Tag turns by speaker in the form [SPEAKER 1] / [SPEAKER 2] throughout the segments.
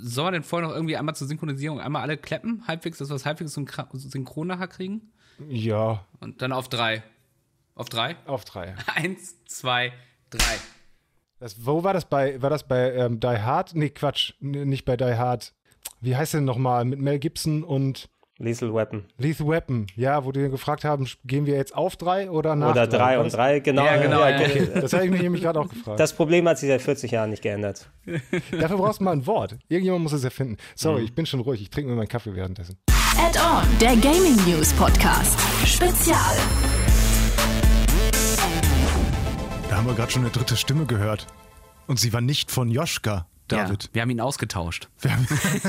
[SPEAKER 1] soll man denn vorher noch irgendwie einmal zur Synchronisierung einmal alle klappen, halbwegs, dass wir es halbwegs synchron nachher kriegen?
[SPEAKER 2] Ja.
[SPEAKER 1] Und dann auf drei. Auf drei?
[SPEAKER 2] Auf drei.
[SPEAKER 1] Eins, zwei, drei.
[SPEAKER 2] Das, wo war das bei, war das bei ähm, Die Hard? Nee, Quatsch, nicht bei Die Hard. Wie heißt denn nochmal? Mit Mel Gibson und
[SPEAKER 3] Lethal Weapon.
[SPEAKER 2] Lethal Weapon, ja, wo die gefragt haben, gehen wir jetzt auf drei oder nach
[SPEAKER 3] Oder drei, drei und drei, genau.
[SPEAKER 1] Ja, genau. Ja,
[SPEAKER 2] okay. Das habe ich mich nämlich gerade auch gefragt.
[SPEAKER 3] Das Problem hat sich seit 40 Jahren nicht geändert.
[SPEAKER 2] Dafür brauchst du mal ein Wort. Irgendjemand muss es erfinden. Sorry, mhm. ich bin schon ruhig. Ich trinke mir meinen Kaffee währenddessen.
[SPEAKER 4] Add-on, der Gaming News Podcast. Spezial.
[SPEAKER 2] Da haben wir gerade schon eine dritte Stimme gehört. Und sie war nicht von Joschka. David.
[SPEAKER 1] Ja, wir haben ihn ausgetauscht.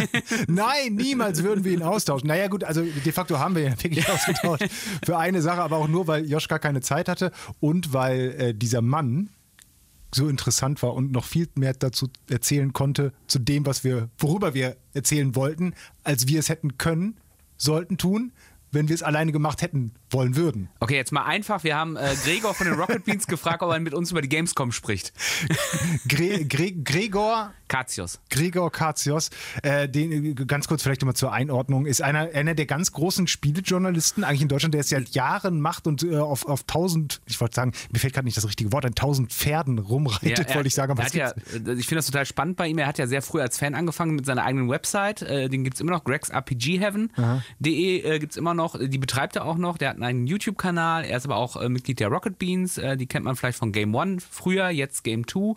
[SPEAKER 2] Nein, niemals würden wir ihn austauschen. Naja, gut, also de facto haben wir ihn wirklich ausgetauscht. Für eine Sache, aber auch nur, weil Joschka keine Zeit hatte und weil äh, dieser Mann so interessant war und noch viel mehr dazu erzählen konnte, zu dem, was wir, worüber wir erzählen wollten, als wir es hätten können, sollten tun wenn wir es alleine gemacht hätten wollen würden.
[SPEAKER 1] Okay, jetzt mal einfach. Wir haben äh, Gregor von den Rocket Beans gefragt, ob er mit uns über die Gamescom spricht.
[SPEAKER 2] Gre Gre Gregor
[SPEAKER 1] Katios.
[SPEAKER 2] Gregor Katios, äh, den, ganz kurz vielleicht nochmal zur Einordnung, ist einer, einer der ganz großen Spielejournalisten eigentlich in Deutschland, der es seit Jahren macht und äh, auf, auf tausend, ich wollte sagen, mir fällt gerade nicht das richtige Wort, ein tausent Pferden rumreitet, ja, wollte ich sagen.
[SPEAKER 1] Aber ja, ich finde das total spannend bei ihm. Er hat ja sehr früh als Fan angefangen mit seiner eigenen Website. Äh, den gibt es immer noch, gregsrpgheaven.de äh, gibt es immer noch. Die betreibt er auch noch. Der hat einen YouTube-Kanal. Er ist aber auch äh, Mitglied der Rocket Beans. Äh, die kennt man vielleicht von Game One früher, jetzt Game Two.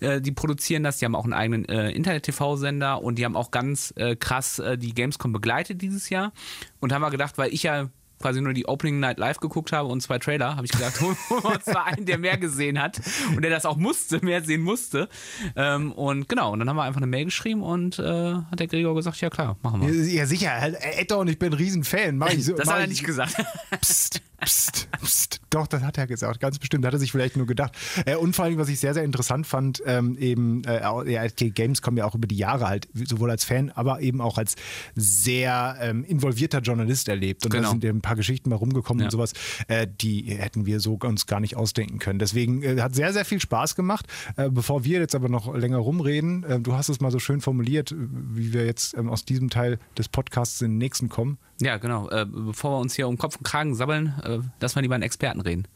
[SPEAKER 1] die produzieren das. Die haben auch einen eigenen eigenen äh, Internet-TV-Sender und die haben auch ganz äh, krass äh, die Gamescom begleitet dieses Jahr. Und haben wir gedacht, weil ich ja quasi nur die Opening Night Live geguckt habe und zwei Trailer, habe ich gedacht, holen wir uns mal einen, der mehr gesehen hat und der das auch musste, mehr sehen musste. Ähm, und genau, und dann haben wir einfach eine Mail geschrieben und äh, hat der Gregor gesagt, ja klar, machen wir.
[SPEAKER 2] Ja, sicher, Etter und ich bin ein Riesenfan. Mach ich so,
[SPEAKER 1] das
[SPEAKER 2] hat
[SPEAKER 1] er nicht gesagt.
[SPEAKER 2] Psst, psst, psst. Doch, das hat er gesagt, ganz bestimmt. Hat er sich vielleicht nur gedacht. Äh, und vor allem, was ich sehr, sehr interessant fand, ähm, eben, äh, ja, Games kommen ja auch über die Jahre halt, sowohl als Fan, aber eben auch als sehr ähm, involvierter Journalist erlebt. Und genau. da sind ja ein paar Geschichten mal rumgekommen ja. und sowas, äh, die hätten wir so uns gar nicht ausdenken können. Deswegen äh, hat sehr, sehr viel Spaß gemacht. Bevor wir jetzt aber noch länger rumreden, du hast es mal so schön formuliert, wie wir jetzt ähm, aus diesem Teil des Podcasts in den nächsten kommen.
[SPEAKER 1] Ja, genau. bevor wir uns hier um Kopf und Kragen sabbeln, äh, lass mal lieber einen Experten reden.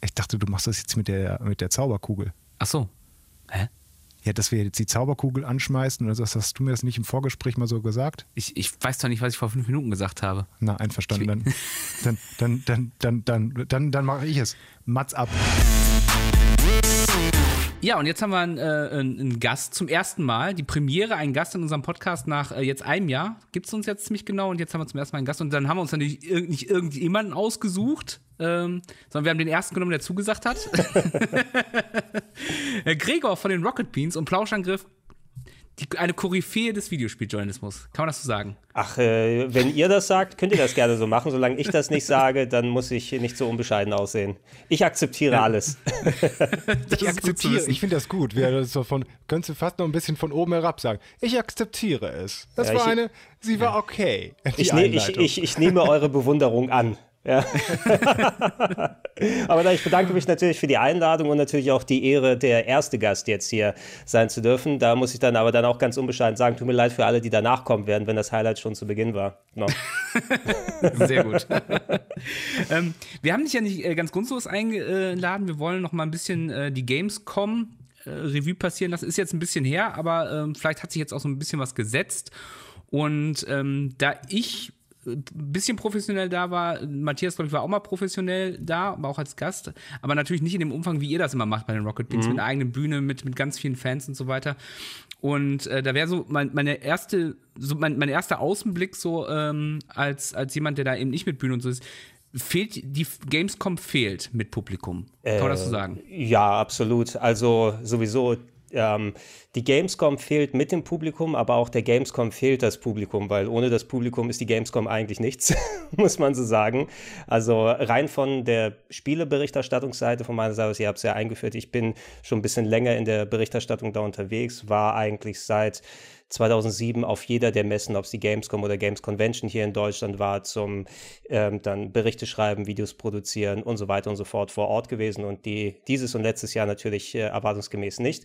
[SPEAKER 2] Ich dachte, du machst das jetzt mit der, mit der Zauberkugel.
[SPEAKER 1] Ach so. Hä?
[SPEAKER 2] Ja, dass wir jetzt die Zauberkugel anschmeißen oder das hast du mir das nicht im Vorgespräch mal so gesagt?
[SPEAKER 1] Ich, ich weiß doch nicht, was ich vor fünf Minuten gesagt habe.
[SPEAKER 2] Na, einverstanden. Dann, dann, dann, dann, dann, dann, dann, dann mache ich es. Mats ab.
[SPEAKER 1] Ja, und jetzt haben wir einen, äh, einen, Gast zum ersten Mal, die Premiere, einen Gast in unserem Podcast nach äh, jetzt einem Jahr. Gibt es uns jetzt ziemlich genau und jetzt haben wir zum ersten Mal einen Gast und dann haben wir uns natürlich ir nicht irgendjemanden ausgesucht, ähm, sondern wir haben den ersten genommen, der zugesagt hat. Gregor von den Rocket Beans und Plauschangriff die, eine Koryphäe des Videospieljournalismus. Kann man das so sagen?
[SPEAKER 3] Ach, äh, wenn ihr das sagt, könnt ihr das gerne so machen. Solange ich das nicht sage, dann muss ich nicht so unbescheiden aussehen. Ich akzeptiere alles.
[SPEAKER 2] ich akzeptiere, ich finde das gut. Wir das so von, könntest du fast noch ein bisschen von oben herab sagen. Ich akzeptiere es. Das ja, war ich, eine, sie war okay.
[SPEAKER 3] Ich, ne, ich, ich, ich nehme eure Bewunderung an. Ja. Aber ich bedanke mich natürlich für die Einladung und natürlich auch die Ehre, der erste Gast jetzt hier sein zu dürfen. Da muss ich dann aber dann auch ganz unbescheiden sagen, tut mir leid für alle, die danach kommen werden, wenn das Highlight schon zu Beginn war. No.
[SPEAKER 1] Sehr gut. ähm, wir haben dich ja nicht äh, ganz grundlos eingeladen. Wir wollen noch mal ein bisschen äh, die Gamescom äh, Revue passieren lassen. Ist jetzt ein bisschen her, aber ähm, vielleicht hat sich jetzt auch so ein bisschen was gesetzt. Und ähm, da ich ein bisschen professionell da war. Matthias, glaube ich, war auch mal professionell da, aber auch als Gast. Aber natürlich nicht in dem Umfang, wie ihr das immer macht bei den Rocket Beans, mhm. mit einer eigenen Bühne, mit, mit ganz vielen Fans und so weiter. Und äh, da wäre so mein, meine erste, so mein, mein erster Außenblick so ähm, als, als jemand, der da eben nicht mit Bühne und so ist. Fehlt, die Gamescom fehlt mit Publikum. Kann man das so äh, sagen?
[SPEAKER 3] Ja, absolut. Also sowieso ähm, die Gamescom fehlt mit dem Publikum, aber auch der Gamescom fehlt das Publikum, weil ohne das Publikum ist die Gamescom eigentlich nichts, muss man so sagen. Also rein von der Spieleberichterstattungsseite von meiner Seite, ihr habt es ja eingeführt, ich bin schon ein bisschen länger in der Berichterstattung da unterwegs, war eigentlich seit 2007 auf jeder der Messen, ob es die Gamescom oder Games Convention hier in Deutschland war, zum ähm, dann Berichte schreiben, Videos produzieren und so weiter und so fort vor Ort gewesen und die dieses und letztes Jahr natürlich äh, erwartungsgemäß nicht.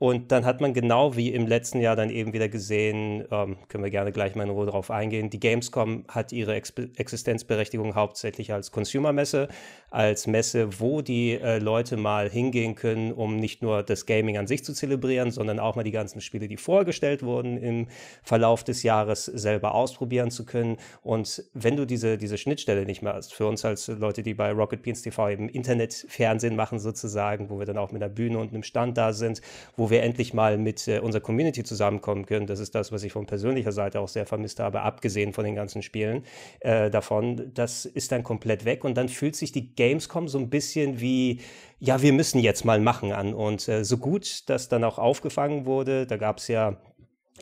[SPEAKER 3] Und dann hat man genau wie im letzten Jahr dann eben wieder gesehen, ähm, können wir gerne gleich mal in Ruhe drauf eingehen, die Gamescom hat ihre Ex Existenzberechtigung hauptsächlich als Consumer-Messe, als Messe, wo die äh, Leute mal hingehen können, um nicht nur das Gaming an sich zu zelebrieren, sondern auch mal die ganzen Spiele, die vorgestellt wurden, im Verlauf des Jahres selber ausprobieren zu können. Und wenn du diese, diese Schnittstelle nicht mehr hast, für uns als Leute, die bei Rocket Beans TV eben Internetfernsehen machen sozusagen, wo wir dann auch mit einer Bühne und einem Stand da sind, wo wir endlich mal mit äh, unserer Community zusammenkommen können. Das ist das, was ich von persönlicher Seite auch sehr vermisst habe, abgesehen von den ganzen Spielen äh, davon. Das ist dann komplett weg und dann fühlt sich die Gamescom so ein bisschen wie, ja, wir müssen jetzt mal machen an. Und äh, so gut das dann auch aufgefangen wurde, da gab es ja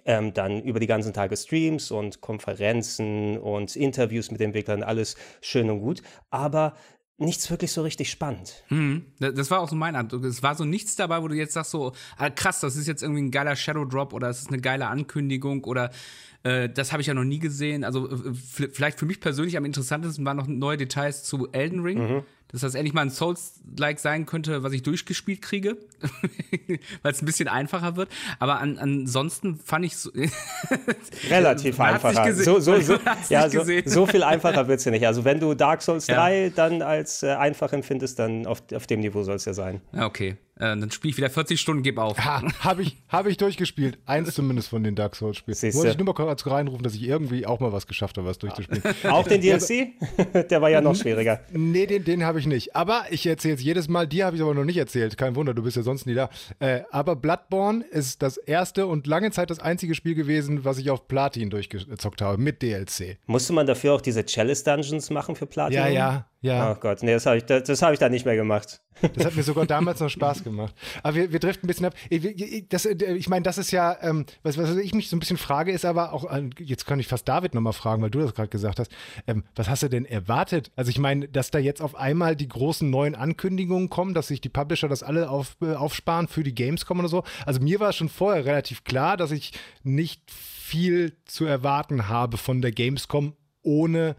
[SPEAKER 3] ähm, dann über die ganzen Tage Streams und Konferenzen und Interviews mit Entwicklern, alles schön und gut. Aber nichts wirklich so richtig spannend.
[SPEAKER 1] Hm, das war auch so mein Eindruck. Es war so nichts dabei, wo du jetzt sagst so, ah, krass, das ist jetzt irgendwie ein geiler Shadow Drop oder es ist eine geile Ankündigung oder äh, das habe ich ja noch nie gesehen. Also äh, vielleicht für mich persönlich am interessantesten waren noch neue Details zu Elden Ring. Mhm dass das endlich mal ein Souls-like sein könnte, was ich durchgespielt kriege, weil es ein bisschen einfacher wird. Aber an, ansonsten fand ich so
[SPEAKER 3] relativ einfacher. So, so, so, ja, so, so, viel einfacher wird es ja nicht. Also wenn du Dark Souls ja. 3 dann als äh, einfach empfindest, dann auf, auf dem Niveau soll es ja sein.
[SPEAKER 1] Okay. Äh, dann spiele ich wieder 40 Stunden, gib auf.
[SPEAKER 2] Ha, habe ich, hab ich durchgespielt. Eins zumindest von den Dark Souls-Spielen. Wollte ich nur mal kurz reinrufen, dass ich irgendwie auch mal was geschafft habe, was durchzuspielen.
[SPEAKER 3] Auch den DLC? Der war ja noch schwieriger.
[SPEAKER 2] Nee, den, den habe ich nicht. Aber ich erzähle es jedes Mal. Dir habe ich aber noch nicht erzählt. Kein Wunder, du bist ja sonst nie da. Äh, aber Bloodborne ist das erste und lange Zeit das einzige Spiel gewesen, was ich auf Platin durchgezockt habe, mit DLC.
[SPEAKER 3] Musste man dafür auch diese Chalice Dungeons machen für Platin?
[SPEAKER 2] Ja, ja. Ja.
[SPEAKER 3] Oh Gott, nee, das habe ich, das, das hab ich da nicht mehr gemacht.
[SPEAKER 2] Das hat mir sogar damals noch Spaß gemacht. Aber wir, wir driften ein bisschen ab. Das, ich meine, das ist ja, ähm, was, was ich mich so ein bisschen frage, ist aber auch, äh, jetzt kann ich fast David nochmal fragen, weil du das gerade gesagt hast, ähm, was hast du denn erwartet? Also ich meine, dass da jetzt auf einmal die großen neuen Ankündigungen kommen, dass sich die Publisher das alle auf, äh, aufsparen für die Gamescom oder so. Also mir war schon vorher relativ klar, dass ich nicht viel zu erwarten habe von der Gamescom ohne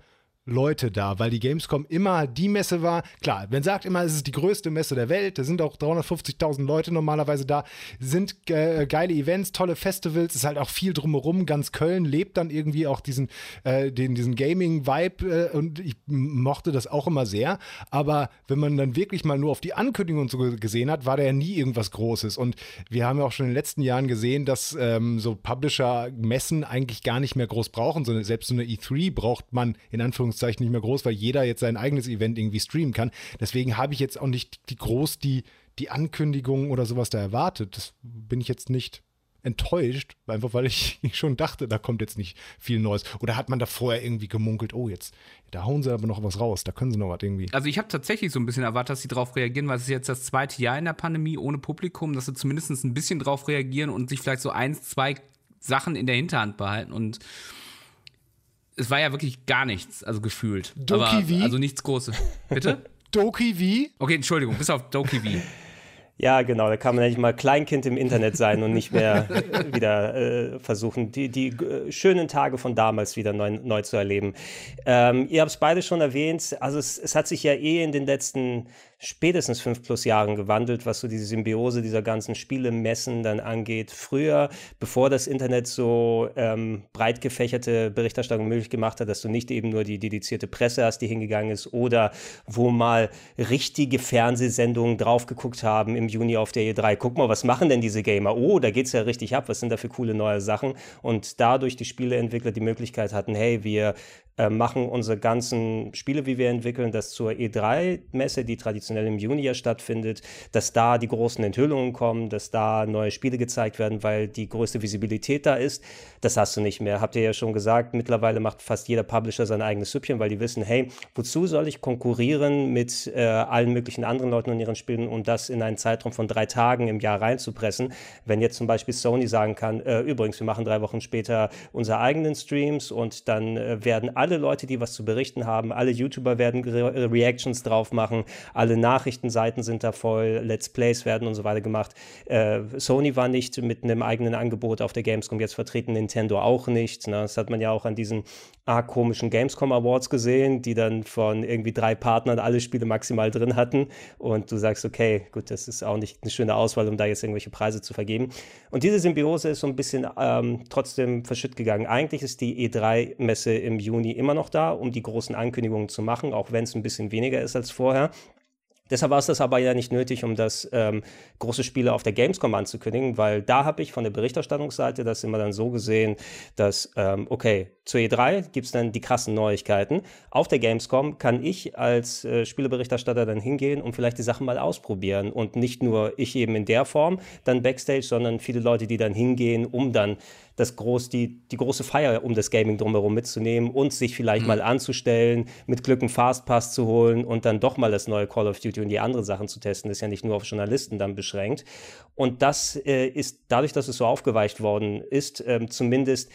[SPEAKER 2] Leute da, weil die Gamescom immer die Messe war. Klar, man sagt immer, es ist die größte Messe der Welt, da sind auch 350.000 Leute normalerweise da, sind äh, geile Events, tolle Festivals, ist halt auch viel drumherum. Ganz Köln lebt dann irgendwie auch diesen, äh, den, diesen Gaming-Vibe äh, und ich mochte das auch immer sehr. Aber wenn man dann wirklich mal nur auf die Ankündigung und so gesehen hat, war da ja nie irgendwas Großes. Und wir haben ja auch schon in den letzten Jahren gesehen, dass ähm, so Publisher-Messen eigentlich gar nicht mehr groß brauchen, sondern selbst so eine E3 braucht man in Anführungszeichen Anführungszeichen nicht mehr groß, weil jeder jetzt sein eigenes Event irgendwie streamen kann. Deswegen habe ich jetzt auch nicht die groß die, die Ankündigungen oder sowas da erwartet. Das bin ich jetzt nicht enttäuscht, einfach weil ich schon dachte, da kommt jetzt nicht viel Neues. Oder hat man da vorher irgendwie gemunkelt, oh, jetzt, da hauen sie aber noch was raus, da können sie noch was irgendwie.
[SPEAKER 1] Also ich habe tatsächlich so ein bisschen erwartet, dass sie darauf reagieren, weil es ist jetzt das zweite Jahr in der Pandemie ohne Publikum, dass sie zumindest ein bisschen drauf reagieren und sich vielleicht so eins, zwei Sachen in der Hinterhand behalten und es war ja wirklich gar nichts, also gefühlt.
[SPEAKER 2] Doki
[SPEAKER 1] Aber,
[SPEAKER 2] wie?
[SPEAKER 1] Also nichts Großes. Bitte?
[SPEAKER 2] Doki wie?
[SPEAKER 1] Okay, Entschuldigung, bis auf Doki wie.
[SPEAKER 3] Ja, genau, da kann man endlich mal Kleinkind im Internet sein und nicht mehr wieder äh, versuchen, die, die äh, schönen Tage von damals wieder neu, neu zu erleben. Ähm, ihr habt es beide schon erwähnt, also es, es, hat sich ja eh in den letzten spätestens fünf plus Jahren gewandelt, was so diese Symbiose dieser ganzen Spielemessen dann angeht. Früher, bevor das Internet so ähm, breit gefächerte Berichterstattung möglich gemacht hat, dass du nicht eben nur die dedizierte Presse hast, die hingegangen ist, oder wo mal richtige Fernsehsendungen drauf geguckt haben im Juni auf der E3. Guck mal, was machen denn diese Gamer? Oh, da geht es ja richtig ab. Was sind da für coole neue Sachen? Und dadurch die Spieleentwickler die Möglichkeit hatten, hey, wir äh, machen unsere ganzen Spiele, wie wir entwickeln, das zur E3-Messe, die traditionell im Juni ja stattfindet, dass da die großen Enthüllungen kommen, dass da neue Spiele gezeigt werden, weil die größte Visibilität da ist. Das hast du nicht mehr. Habt ihr ja schon gesagt, mittlerweile macht fast jeder Publisher sein eigenes Süppchen, weil die wissen, hey, wozu soll ich konkurrieren mit äh, allen möglichen anderen Leuten und ihren Spielen, um das in einen Zeitraum von drei Tagen im Jahr reinzupressen? Wenn jetzt zum Beispiel Sony sagen kann, äh, übrigens, wir machen drei Wochen später unsere eigenen Streams und dann äh, werden alle alle Leute, die was zu berichten haben, alle YouTuber werden Re Reactions drauf machen, alle Nachrichtenseiten sind da voll, Let's Plays werden und so weiter gemacht. Äh, Sony war nicht mit einem eigenen Angebot auf der Gamescom jetzt vertreten, Nintendo auch nicht. Ne? Das hat man ja auch an diesen arg komischen Gamescom Awards gesehen, die dann von irgendwie drei Partnern alle Spiele maximal drin hatten. Und du sagst, okay, gut, das ist auch nicht eine schöne Auswahl, um da jetzt irgendwelche Preise zu vergeben. Und diese Symbiose ist so ein bisschen ähm, trotzdem verschütt gegangen. Eigentlich ist die E3-Messe im Juni immer noch da, um die großen Ankündigungen zu machen, auch wenn es ein bisschen weniger ist als vorher. Deshalb war es das aber ja nicht nötig, um das ähm, große Spiele auf der Gamescom anzukündigen, weil da habe ich von der Berichterstattungsseite das immer dann so gesehen, dass, ähm, okay, zur E3 gibt es dann die krassen Neuigkeiten. Auf der Gamescom kann ich als äh, Spieleberichterstatter dann hingehen und vielleicht die Sachen mal ausprobieren. Und nicht nur ich eben in der Form, dann Backstage, sondern viele Leute, die dann hingehen, um dann das groß, die, die große Feier um das Gaming drumherum mitzunehmen und sich vielleicht mhm. mal anzustellen, mit Glück einen Fastpass zu holen und dann doch mal das neue Call of Duty die anderen Sachen zu testen. Ist ja nicht nur auf Journalisten dann beschränkt. Und das äh, ist dadurch, dass es so aufgeweicht worden ist, ähm, zumindest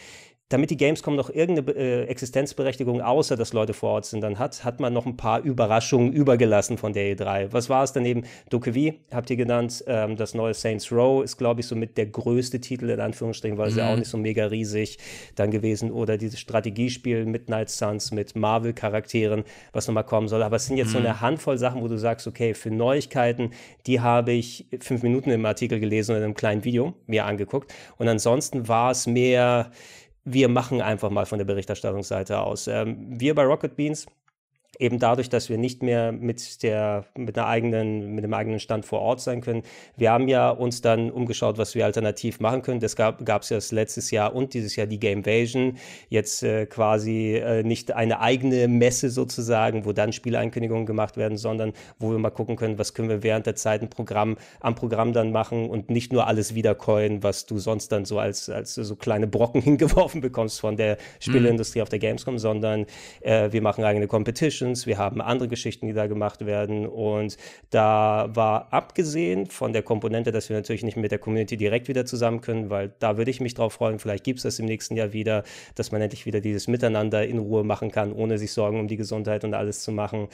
[SPEAKER 3] damit die Gamescom noch irgendeine äh, Existenzberechtigung außer dass Leute vor Ort sind dann hat, hat man noch ein paar Überraschungen übergelassen von der E3. Was war es daneben? Dokuvi habt ihr genannt, ähm, das neue Saints Row ist, glaube ich, somit der größte Titel in Anführungsstrichen, weil es ja auch mhm. nicht so mega riesig dann gewesen. Oder dieses Strategiespiel Midnight Suns mit Marvel-Charakteren, was nochmal kommen soll. Aber es sind jetzt mhm. so eine Handvoll Sachen, wo du sagst, okay, für Neuigkeiten, die habe ich fünf Minuten im Artikel gelesen oder in einem kleinen Video mir angeguckt. Und ansonsten war es mehr wir machen einfach mal von der Berichterstattungsseite aus. Ähm, wir bei Rocket Beans eben dadurch, dass wir nicht mehr mit der mit einer eigenen mit dem eigenen Stand vor Ort sein können. Wir haben ja uns dann umgeschaut, was wir alternativ machen können. Das gab es ja letztes Jahr und dieses Jahr die Gamevasion. Jetzt äh, quasi äh, nicht eine eigene Messe sozusagen, wo dann Spieleinkündigungen gemacht werden, sondern wo wir mal gucken können, was können wir während der Zeit ein Programm am Programm dann machen und nicht nur alles wiedercoin, was du sonst dann so als als so kleine Brocken hingeworfen bekommst von der Spieleindustrie mhm. auf der Gamescom, sondern äh, wir machen eigene Competition Connections, wir haben andere Geschichten, die da gemacht werden. Und da war abgesehen von der Komponente, dass wir natürlich nicht mit der Community direkt wieder zusammen können, weil da würde ich mich drauf freuen, vielleicht gibt es das im nächsten Jahr wieder, dass man endlich wieder dieses Miteinander in Ruhe machen kann, ohne sich Sorgen um die Gesundheit und alles zu machen.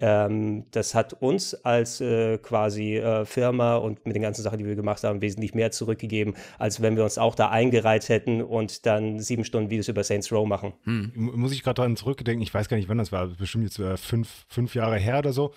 [SPEAKER 3] Ähm, das hat uns als äh, quasi äh, Firma und mit den ganzen Sachen, die wir gemacht haben, wesentlich mehr zurückgegeben, als wenn wir uns auch da eingereiht hätten und dann sieben Stunden Videos über Saints Row machen.
[SPEAKER 2] Hm. Muss ich gerade daran zurückdenken, ich weiß gar nicht, wann das war, bestimmt jetzt äh, fünf, fünf Jahre her oder so.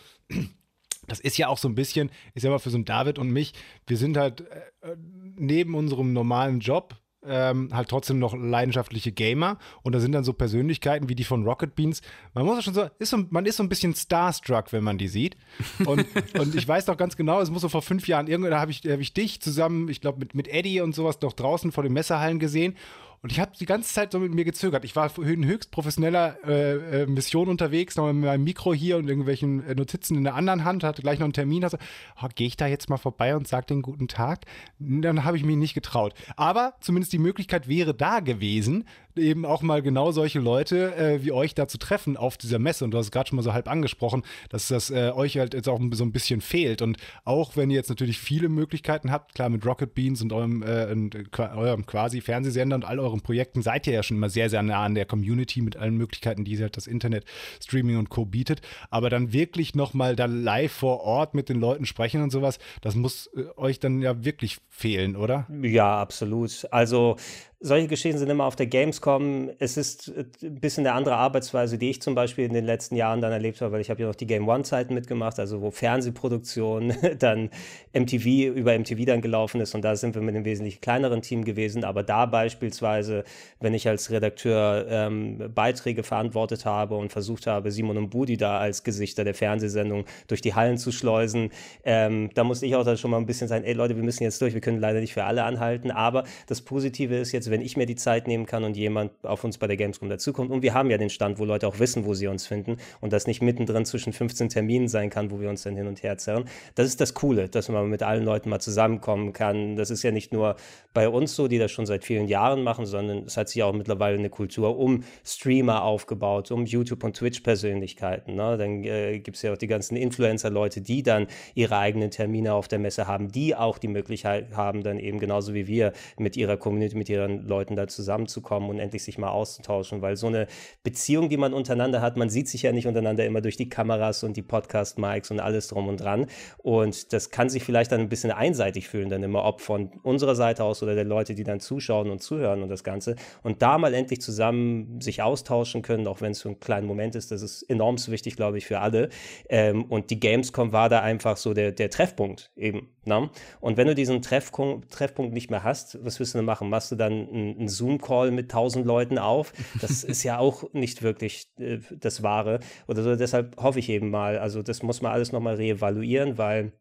[SPEAKER 2] Das ist ja auch so ein bisschen, ist ja mal für so ein David und mich, wir sind halt äh, neben unserem normalen Job ähm, halt trotzdem noch leidenschaftliche Gamer und da sind dann so Persönlichkeiten wie die von Rocket Beans. Man muss ja schon so, ist so, man ist so ein bisschen starstruck, wenn man die sieht. Und, und ich weiß doch ganz genau, es muss so vor fünf Jahren, irgendwann habe ich, hab ich dich zusammen, ich glaube mit, mit Eddie und sowas noch draußen vor den Messerhallen gesehen und ich habe die ganze Zeit so mit mir gezögert. Ich war in höchst professioneller äh, äh, Mission unterwegs, noch mit meinem Mikro hier und irgendwelchen äh, Notizen in der anderen Hand, hatte gleich noch einen Termin. Also, oh, gehe ich da jetzt mal vorbei und sage den guten Tag? Dann habe ich mich nicht getraut. Aber zumindest die Möglichkeit wäre da gewesen, eben auch mal genau solche Leute äh, wie euch da zu treffen auf dieser Messe. Und du hast es gerade schon mal so halb angesprochen, dass das äh, euch halt jetzt auch so ein bisschen fehlt. Und auch wenn ihr jetzt natürlich viele Möglichkeiten habt, klar mit Rocket Beans und eurem, äh, und, eurem quasi Fernsehsender und all euren Projekten seid ihr ja schon immer sehr, sehr nah an der Community mit allen Möglichkeiten, die halt das Internet, Streaming und Co. bietet. Aber dann wirklich nochmal da live vor Ort mit den Leuten sprechen und sowas, das muss äh, euch dann ja wirklich fehlen, oder?
[SPEAKER 3] Ja, absolut. Also solche Geschichten sind immer auf der Gamescom. Es ist äh, ein bisschen eine andere Arbeitsweise, die ich zum Beispiel in den letzten Jahren dann erlebt habe, weil ich habe ja noch die Game One-Zeiten mitgemacht, also wo Fernsehproduktion dann MTV über MTV dann gelaufen ist und da sind wir mit einem wesentlich kleineren Team gewesen. Aber da beispielsweise, wenn ich als Redakteur ähm, Beiträge verantwortet habe und versucht habe, Simon und Budi da als Gesichter der Fernsehsendung durch die Hallen zu schleusen, ähm, da musste ich auch dann schon mal ein bisschen sagen, ey Leute, wir müssen jetzt durch, wir können leider nicht für alle anhalten. Aber das Positive ist jetzt, wenn ich mir die Zeit nehmen kann und jemand auf uns bei der Gamescom dazukommt. Und wir haben ja den Stand, wo Leute auch wissen, wo sie uns finden und das nicht mittendrin zwischen 15 Terminen sein kann, wo wir uns dann hin und her zerren. Das ist das Coole, dass man mit allen Leuten mal zusammenkommen kann. Das ist ja nicht nur bei uns so, die das schon seit vielen Jahren machen, sondern es hat sich auch mittlerweile eine Kultur um Streamer aufgebaut, um YouTube- und Twitch-Persönlichkeiten. Ne? Dann äh, gibt es ja auch die ganzen Influencer-Leute, die dann ihre eigenen Termine auf der Messe haben, die auch die Möglichkeit haben, dann eben genauso wie wir mit ihrer Community, mit ihren Leuten da zusammenzukommen und endlich sich mal auszutauschen, weil so eine Beziehung, die man untereinander hat, man sieht sich ja nicht untereinander immer durch die Kameras und die Podcast-Mics und alles drum und dran. Und das kann sich vielleicht dann ein bisschen einseitig fühlen, dann immer, ob von unserer Seite aus oder der Leute, die dann zuschauen und zuhören und das Ganze. Und da mal endlich zusammen sich austauschen können, auch wenn es für einen kleinen Moment ist, das ist enorm wichtig, glaube ich, für alle. Ähm, und die Gamescom war da einfach so der, der Treffpunkt eben. Ne? Und wenn du diesen Treffpunkt, Treffpunkt nicht mehr hast, was wirst du denn machen? Machst du dann einen Zoom-Call mit tausend Leuten auf? Das ist ja auch nicht wirklich äh, das Wahre. Oder so. Deshalb hoffe ich eben mal, also das muss man alles nochmal reevaluieren, weil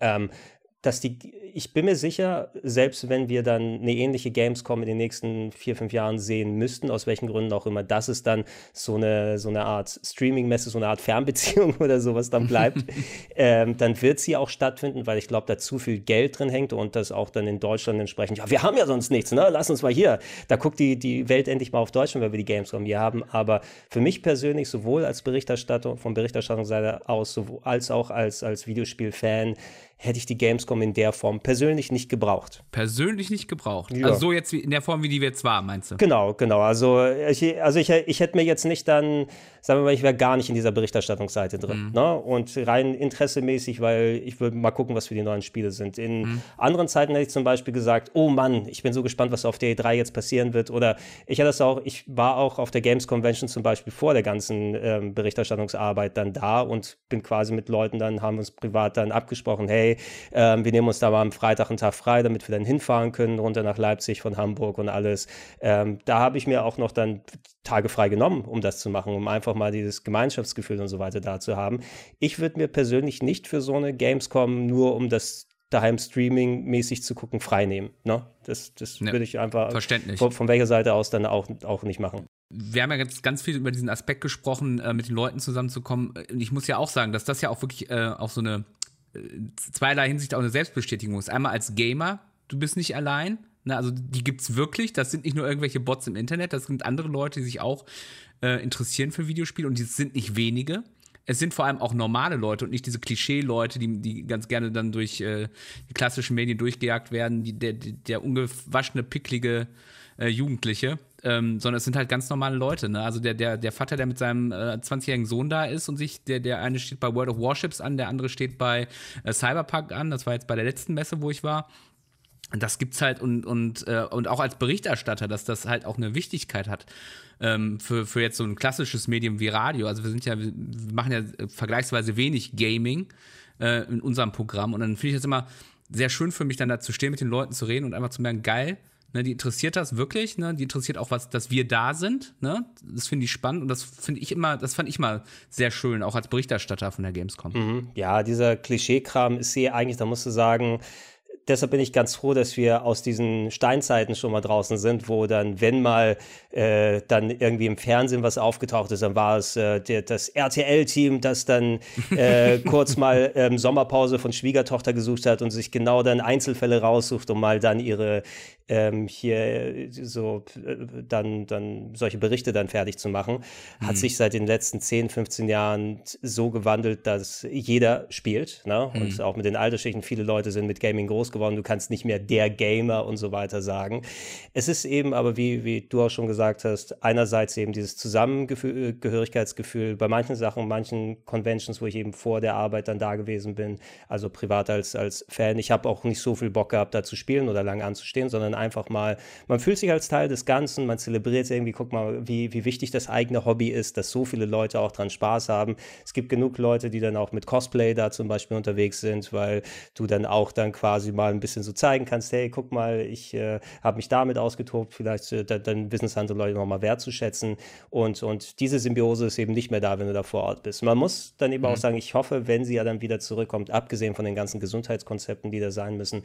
[SPEAKER 3] ähm, dass die, ich bin mir sicher, selbst wenn wir dann eine ähnliche Gamescom in den nächsten vier, fünf Jahren sehen müssten, aus welchen Gründen auch immer, dass es dann so eine, so eine Art Streaming-Messe, so eine Art Fernbeziehung oder sowas dann bleibt, ähm, dann wird sie auch stattfinden, weil ich glaube, da zu viel Geld drin hängt und das auch dann in Deutschland entsprechend, ja, wir haben ja sonst nichts, ne? Lass uns mal hier. Da guckt die, die Welt endlich mal auf Deutschland, weil wir die Gamescom hier haben. Aber für mich persönlich, sowohl als Berichterstattung, von Berichterstattungsseite aus, sowohl, als auch als, als Videospiel-Fan, hätte ich die Gamescom in der Form persönlich nicht gebraucht.
[SPEAKER 1] Persönlich nicht gebraucht? Ja. Also so jetzt in der Form, wie die jetzt war, meinst du?
[SPEAKER 3] Genau, genau. Also ich, also ich, ich hätte mir jetzt nicht dann, sagen wir mal, ich wäre gar nicht in dieser Berichterstattungsseite drin. Mhm. Ne? Und rein interessemäßig, weil ich würde mal gucken, was für die neuen Spiele sind. In mhm. anderen Zeiten hätte ich zum Beispiel gesagt, oh Mann, ich bin so gespannt, was auf der E3 jetzt passieren wird. Oder ich hatte das auch, ich war auch auf der Games Convention zum Beispiel vor der ganzen ähm, Berichterstattungsarbeit dann da und bin quasi mit Leuten dann, haben uns privat dann abgesprochen, hey, ähm, wir nehmen uns da mal am Freitag einen Tag frei, damit wir dann hinfahren können, runter nach Leipzig von Hamburg und alles. Ähm, da habe ich mir auch noch dann Tage frei genommen, um das zu machen, um einfach mal dieses Gemeinschaftsgefühl und so weiter da zu haben. Ich würde mir persönlich nicht für so eine Gamescom nur um das daheim Streaming-mäßig zu gucken, freinehmen. Ne? Das, das ja, würde ich einfach von, von, welcher Seite aus dann auch, auch nicht machen.
[SPEAKER 1] Wir haben ja jetzt ganz viel über diesen Aspekt gesprochen, äh, mit den Leuten zusammenzukommen. Und ich muss ja auch sagen, dass das ja auch wirklich äh, auch so eine zweierlei Hinsicht auch eine Selbstbestätigung ist. Einmal als Gamer, du bist nicht allein. Ne, also die gibt es wirklich. Das sind nicht nur irgendwelche Bots im Internet, das sind andere Leute, die sich auch äh, interessieren für Videospiele und die sind nicht wenige. Es sind vor allem auch normale Leute und nicht diese Klischee-Leute, die, die ganz gerne dann durch äh, die klassischen Medien durchgejagt werden, die, der, der ungewaschene, picklige äh, Jugendliche, ähm, sondern es sind halt ganz normale Leute. Ne? Also der, der, der Vater, der mit seinem äh, 20-jährigen Sohn da ist und sich, der, der eine steht bei World of Warships an, der andere steht bei äh, Cyberpunk an. Das war jetzt bei der letzten Messe, wo ich war. Das gibt's halt und, und, äh, und auch als Berichterstatter, dass das halt auch eine Wichtigkeit hat ähm, für, für jetzt so ein klassisches Medium wie Radio. Also wir sind ja, wir machen ja vergleichsweise wenig Gaming äh, in unserem Programm und dann finde ich es immer sehr schön für mich, dann da zu stehen, mit den Leuten zu reden und einfach zu merken, geil, Ne, die interessiert das wirklich, ne? Die interessiert auch, was, dass wir da sind. Ne? Das finde ich spannend und das finde ich immer, das fand ich mal sehr schön, auch als Berichterstatter von der Gamescom.
[SPEAKER 3] Mhm. Ja, dieser Klischeekram ist hier eigentlich, da musst du sagen, deshalb bin ich ganz froh, dass wir aus diesen Steinzeiten schon mal draußen sind, wo dann, wenn mal äh, dann irgendwie im Fernsehen was aufgetaucht ist, dann war es äh, der, das RTL-Team, das dann äh, kurz mal ähm, Sommerpause von Schwiegertochter gesucht hat und sich genau dann Einzelfälle raussucht, um mal dann ihre ähm, hier so äh, dann, dann solche Berichte dann fertig zu machen, mhm. hat sich seit den letzten 10, 15 Jahren so gewandelt, dass jeder spielt. Ne? Mhm. Und auch mit den Altersschichten, viele Leute sind mit Gaming groß geworden. Du kannst nicht mehr der Gamer und so weiter sagen. Es ist eben aber, wie, wie du auch schon gesagt hast, einerseits eben dieses Zusammengehörigkeitsgefühl bei manchen Sachen, manchen Conventions, wo ich eben vor der Arbeit dann da gewesen bin, also privat als, als Fan. Ich habe auch nicht so viel Bock gehabt, da zu spielen oder lange anzustehen, sondern einfach mal, man fühlt sich als Teil des Ganzen, man zelebriert irgendwie, guck mal, wie, wie wichtig das eigene Hobby ist, dass so viele Leute auch dran Spaß haben. Es gibt genug Leute, die dann auch mit Cosplay da zum Beispiel unterwegs sind, weil du dann auch dann quasi mal ein bisschen so zeigen kannst, hey, guck mal, ich äh, habe mich damit ausgetobt, vielleicht äh, dann wissen es andere Leute nochmal wertzuschätzen und, und diese Symbiose ist eben nicht mehr da, wenn du da vor Ort bist. Man muss dann eben mhm. auch sagen, ich hoffe, wenn sie ja dann wieder zurückkommt, abgesehen von den ganzen Gesundheitskonzepten, die da sein müssen,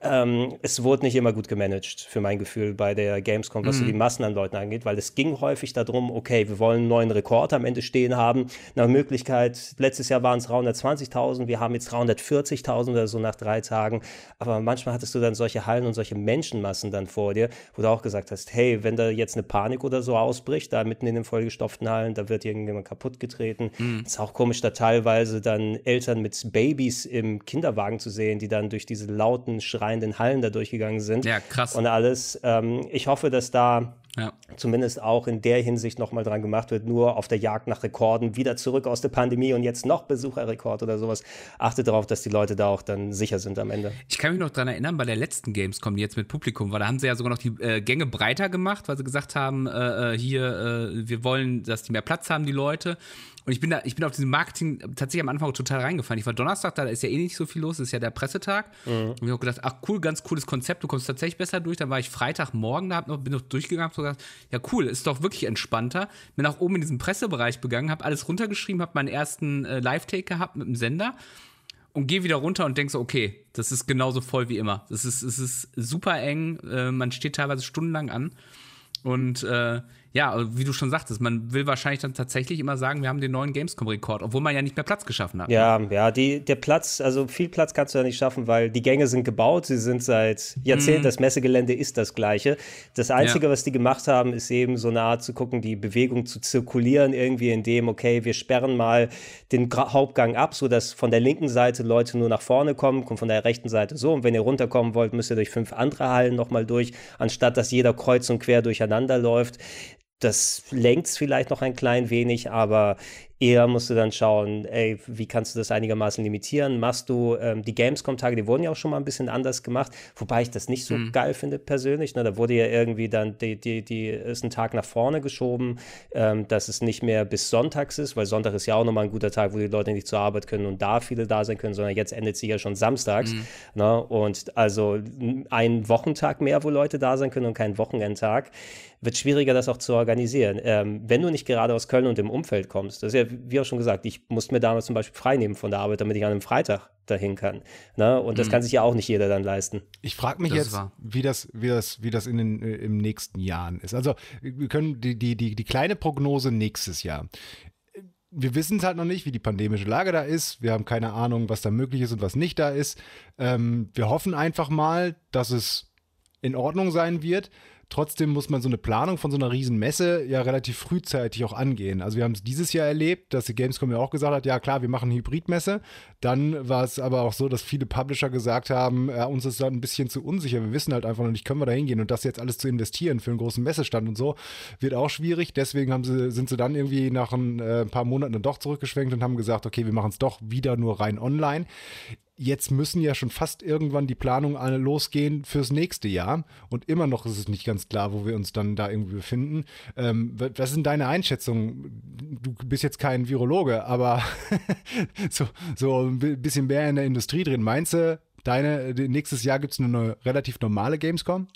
[SPEAKER 3] ähm, es wurde nicht immer gut gemanagt, für mein Gefühl, bei der Gamescom, was mhm. so die Massen an Leuten angeht, weil es ging häufig darum, okay, wir wollen einen neuen Rekord am Ende stehen haben. Nach Möglichkeit, letztes Jahr waren es 320.000, wir haben jetzt 340.000 oder so nach drei Tagen. Aber manchmal hattest du dann solche Hallen und solche Menschenmassen dann vor dir, wo du auch gesagt hast, hey, wenn da jetzt eine Panik oder so ausbricht, da mitten in den vollgestopften Hallen, da wird irgendjemand kaputt getreten. Mhm. ist auch komisch, da teilweise dann Eltern mit Babys im Kinderwagen zu sehen, die dann durch diese lauten Schreie schreienden Hallen da durchgegangen sind.
[SPEAKER 1] Ja, krass.
[SPEAKER 3] Und alles. Ähm, ich hoffe, dass da
[SPEAKER 1] Ja.
[SPEAKER 3] zumindest auch in der Hinsicht nochmal dran gemacht wird, nur auf der Jagd nach Rekorden, wieder zurück aus der Pandemie und jetzt noch Besucherrekord oder sowas. Achtet darauf, dass die Leute da auch dann sicher sind am Ende.
[SPEAKER 1] Ich kann mich noch daran erinnern, bei der letzten Gamescom, die jetzt mit Publikum war, da haben sie ja sogar noch die äh, Gänge breiter gemacht, weil sie gesagt haben, äh, äh, hier, äh, wir wollen, dass die mehr Platz haben, die Leute. Und ich bin da, ich bin auf diesem Marketing tatsächlich am Anfang total reingefallen. Ich war Donnerstag, da ist ja eh nicht so viel los, das ist ja der Pressetag. Und ich habe gedacht, ach cool, ganz cooles Konzept, du kommst tatsächlich besser durch. Dann war ich Freitagmorgen da, hab noch, bin noch durchgegangen, hab so gedacht, ja cool, ist doch wirklich entspannter. Bin nach oben in diesen Pressebereich begangen, habe alles runtergeschrieben, habe meinen ersten äh, Live-Take gehabt mit dem Sender und gehe wieder runter und denke so, okay, das ist genauso voll wie immer. Das ist, es ist super eng, äh, man steht teilweise stundenlang an. Und äh, ja, wie du schon sagtest, man will wahrscheinlich dann tatsächlich immer sagen, wir haben den neuen Gamescom-Rekord, obwohl man ja nicht mehr Platz geschaffen hat.
[SPEAKER 3] Ja, ja, die, der Platz, also viel Platz kannst du ja nicht schaffen, weil die Gänge sind gebaut, sie sind seit Jahrzehnten, das Messegelände ist das gleiche. Das Einzige,
[SPEAKER 1] Ja.
[SPEAKER 3] was die gemacht haben, ist eben so eine Art zu gucken, die Bewegung zu zirkulieren, irgendwie in dem, okay, wir sperren mal den Gra Hauptgang ab, sodass von der linken Seite Leute nur nach vorne kommen, und von der rechten Seite so. Und wenn ihr runterkommen wollt, müsst ihr durch fünf andere Hallen nochmal durch, anstatt dass jeder kreuz und quer durcheinander läuft. Das lenkt es vielleicht noch ein klein wenig, aber eher musst du dann schauen, ey, wie kannst du das einigermaßen limitieren? Machst du ähm, die Gamescom-Tage, die wurden ja auch schon mal ein bisschen anders gemacht, wobei ich das nicht so geil finde persönlich. Ne? Da wurde ja irgendwie dann, die, die, die ist ein Tag nach vorne geschoben, ähm, dass es nicht mehr bis Sonntags ist, weil Sonntag ist ja auch nochmal ein guter Tag, wo die Leute nicht zur Arbeit können und da viele da sein können, sondern jetzt endet sie ja schon samstags. Ne? Und also ein Wochentag mehr, wo Leute da sein können und kein Wochenendtag wird schwieriger, das auch zu organisieren. Ähm, wenn du nicht gerade aus Köln und dem Umfeld kommst, das ist ja, wie auch schon gesagt, ich musste mir damals zum Beispiel frei nehmen von der Arbeit, damit ich an einem Freitag dahin kann. Ne? Und das kann sich ja auch nicht jeder dann leisten.
[SPEAKER 2] Ich frage mich
[SPEAKER 1] Das
[SPEAKER 2] jetzt, wie das, wie das, wie das in den, äh, im nächsten Jahren ist. Also wir können die, die, die, die kleine Prognose nächstes Jahr. Wir wissen es halt noch nicht, wie die pandemische Lage da ist. Wir haben keine Ahnung, was da möglich ist und was nicht da ist. Ähm, wir hoffen einfach mal, dass es in Ordnung sein wird. Trotzdem muss man so eine Planung von so einer riesen Messe ja relativ frühzeitig auch angehen. Also wir haben es dieses Jahr erlebt, dass die Gamescom ja auch gesagt hat, ja klar, wir machen eine Hybridmesse. Dann war es aber auch so, dass viele Publisher gesagt haben, ja, uns ist da ein bisschen zu unsicher. Wir wissen halt einfach noch nicht, können wir da hingehen und das jetzt alles zu investieren für einen großen Messestand und so, wird auch schwierig. Deswegen haben sie, sind sie dann irgendwie nach ein äh, paar Monaten dann doch zurückgeschwenkt und haben gesagt, okay, wir machen es doch wieder nur rein online jetzt müssen ja schon fast irgendwann die Planungen alle losgehen fürs nächste Jahr. Und immer noch ist es nicht ganz klar, wo wir uns dann da irgendwie befinden. Ähm, wa- was sind deine Einschätzungen? Du bist jetzt kein Virologe, aber so, so ein bi- bisschen mehr in der Industrie drin. Meinst du, deine, nächstes Jahr gibt es eine relativ normale Gamescom?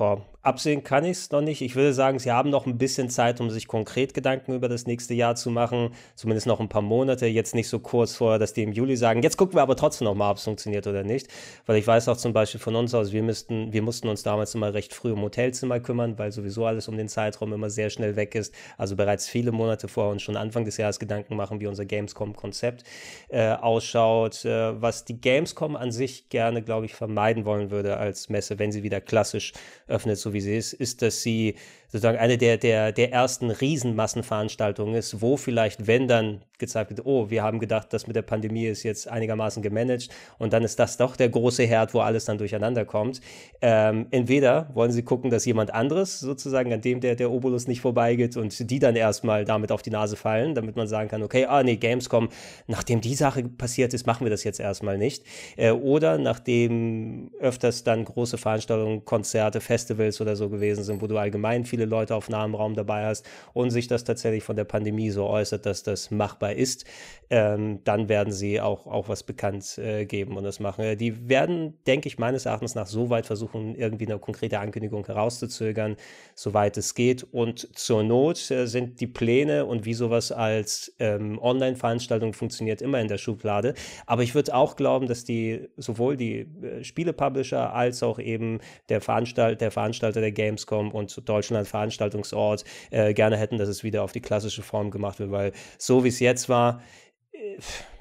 [SPEAKER 3] Boah, absehen kann ich es noch nicht. Ich würde sagen, sie haben noch ein bisschen Zeit, um sich konkret Gedanken über das nächste Jahr zu machen. Zumindest noch ein paar Monate. Jetzt nicht so kurz vorher, dass die im Juli sagen, jetzt gucken wir aber trotzdem noch mal, ob es funktioniert oder nicht. Weil ich weiß auch zum Beispiel von uns aus, wir, müssten, wir mussten uns damals immer recht früh um Hotelzimmer kümmern, weil sowieso alles um den Zeitraum immer sehr schnell weg ist. Also bereits viele Monate vorher und schon Anfang des Jahres Gedanken machen, wie unser Gamescom-Konzept äh, ausschaut. Äh, was die Gamescom an sich gerne, glaube ich, vermeiden wollen würde als Messe, wenn sie wieder klassisch öffnet, so wie sie ist, ist, dass sie sozusagen eine der, der, der ersten Riesenmassenveranstaltungen ist, wo vielleicht, wenn dann gezeigt wird, oh, wir haben gedacht, das mit der Pandemie ist jetzt einigermaßen gemanagt und dann ist das doch der große Herd, wo alles dann durcheinander kommt. Ähm, entweder wollen sie gucken, dass jemand anderes sozusagen, an dem der, der Obolus nicht vorbeigeht und die dann erstmal damit auf die Nase fallen, damit man sagen kann, okay, ah nee, Gamescom, nachdem die Sache passiert ist, machen wir das jetzt erstmal nicht. Äh, oder nachdem öfters dann große Veranstaltungen, Konzerte, Festivals oder so gewesen sind, wo du allgemein viele Leute auf nahem Raum dabei hast und sich das tatsächlich von der Pandemie so äußert, dass das machbar ist, ähm, dann werden sie auch, auch was bekannt äh, geben und das machen. Äh, Die werden, denke ich, meines Erachtens nach so weit versuchen, irgendwie eine konkrete Ankündigung herauszuzögern, soweit es geht. Und zur Not äh, sind die Pläne und wie sowas als ähm, Online-Veranstaltung funktioniert immer in der Schublade. Aber ich würde auch glauben, dass die sowohl die äh, Spiele-Publisher als auch eben der, Veranstalt der Veranstalter der Gamescom und Deutschland Veranstaltungsort äh, gerne hätten, dass es wieder auf die klassische Form gemacht wird, weil so wie es jetzt war,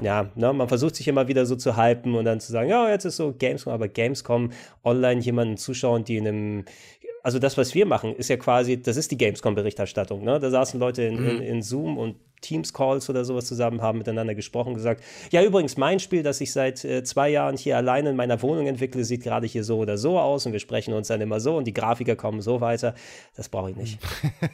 [SPEAKER 3] ja, ne, man versucht sich immer wieder so zu hypen und dann zu sagen, ja, jetzt ist so Gamescom, aber Gamescom online jemanden zuschauen, die in einem also das, was wir machen, ist ja quasi, das ist die Gamescom-Berichterstattung. Ne? Da saßen Leute in, in, in Zoom und Teams-Calls oder sowas zusammen, haben miteinander gesprochen, gesagt, ja, übrigens, mein Spiel, das ich seit äh, zwei Jahren hier alleine in meiner Wohnung entwickle, sieht gerade hier so oder so aus und wir sprechen uns dann immer so und die Grafiker kommen so weiter. Das brauche ich nicht.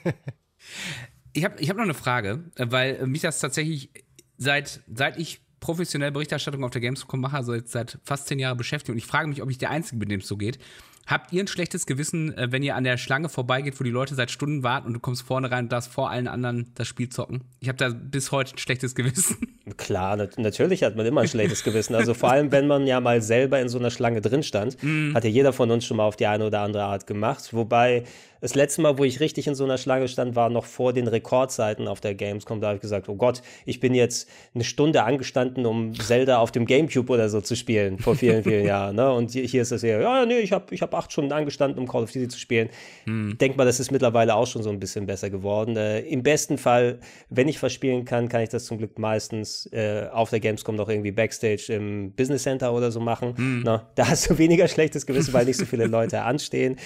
[SPEAKER 1] ich habe ich hab noch eine Frage, äh, weil mich das tatsächlich seit, seit ich professionell Berichterstattung auf der Gamescom mache, also jetzt seit fast zehn Jahren beschäftigt und ich frage mich, ob ich der Einzige bin, dem es so geht. Habt ihr ein schlechtes Gewissen, äh, wenn ihr an der Schlange vorbeigeht, wo die Leute seit Stunden warten und du kommst vorne rein und darfst vor allen anderen das Spiel zocken? Ich habe da bis heute ein schlechtes Gewissen.
[SPEAKER 3] Klar, nat natürlich hat man immer ein schlechtes Gewissen. Also vor allem, wenn man ja mal selber in so einer Schlange drin stand, mm. hat ja jeder von uns schon mal auf die eine oder andere Art gemacht. Wobei das letzte Mal, wo ich richtig in so einer Schlange stand, war noch vor den Rekordzeiten auf der Gamescom. Da habe ich gesagt, oh Gott, ich bin jetzt eine Stunde angestanden, um Zelda auf dem Gamecube oder so zu spielen, vor vielen, vielen Jahren. Ne? Und hier ist es ja, ja, nee, ich habe ich hab acht Stunden angestanden, um Call of Duty zu spielen. Hm. Denk mal, das ist mittlerweile auch schon so ein bisschen besser geworden. Äh, Im besten Fall, wenn ich verspielen kann, kann ich das zum Glück meistens äh, auf der Gamescom noch irgendwie Backstage im Business Center oder so machen. Hm. Na, da hast du weniger schlechtes Gewissen, weil nicht so viele Leute anstehen.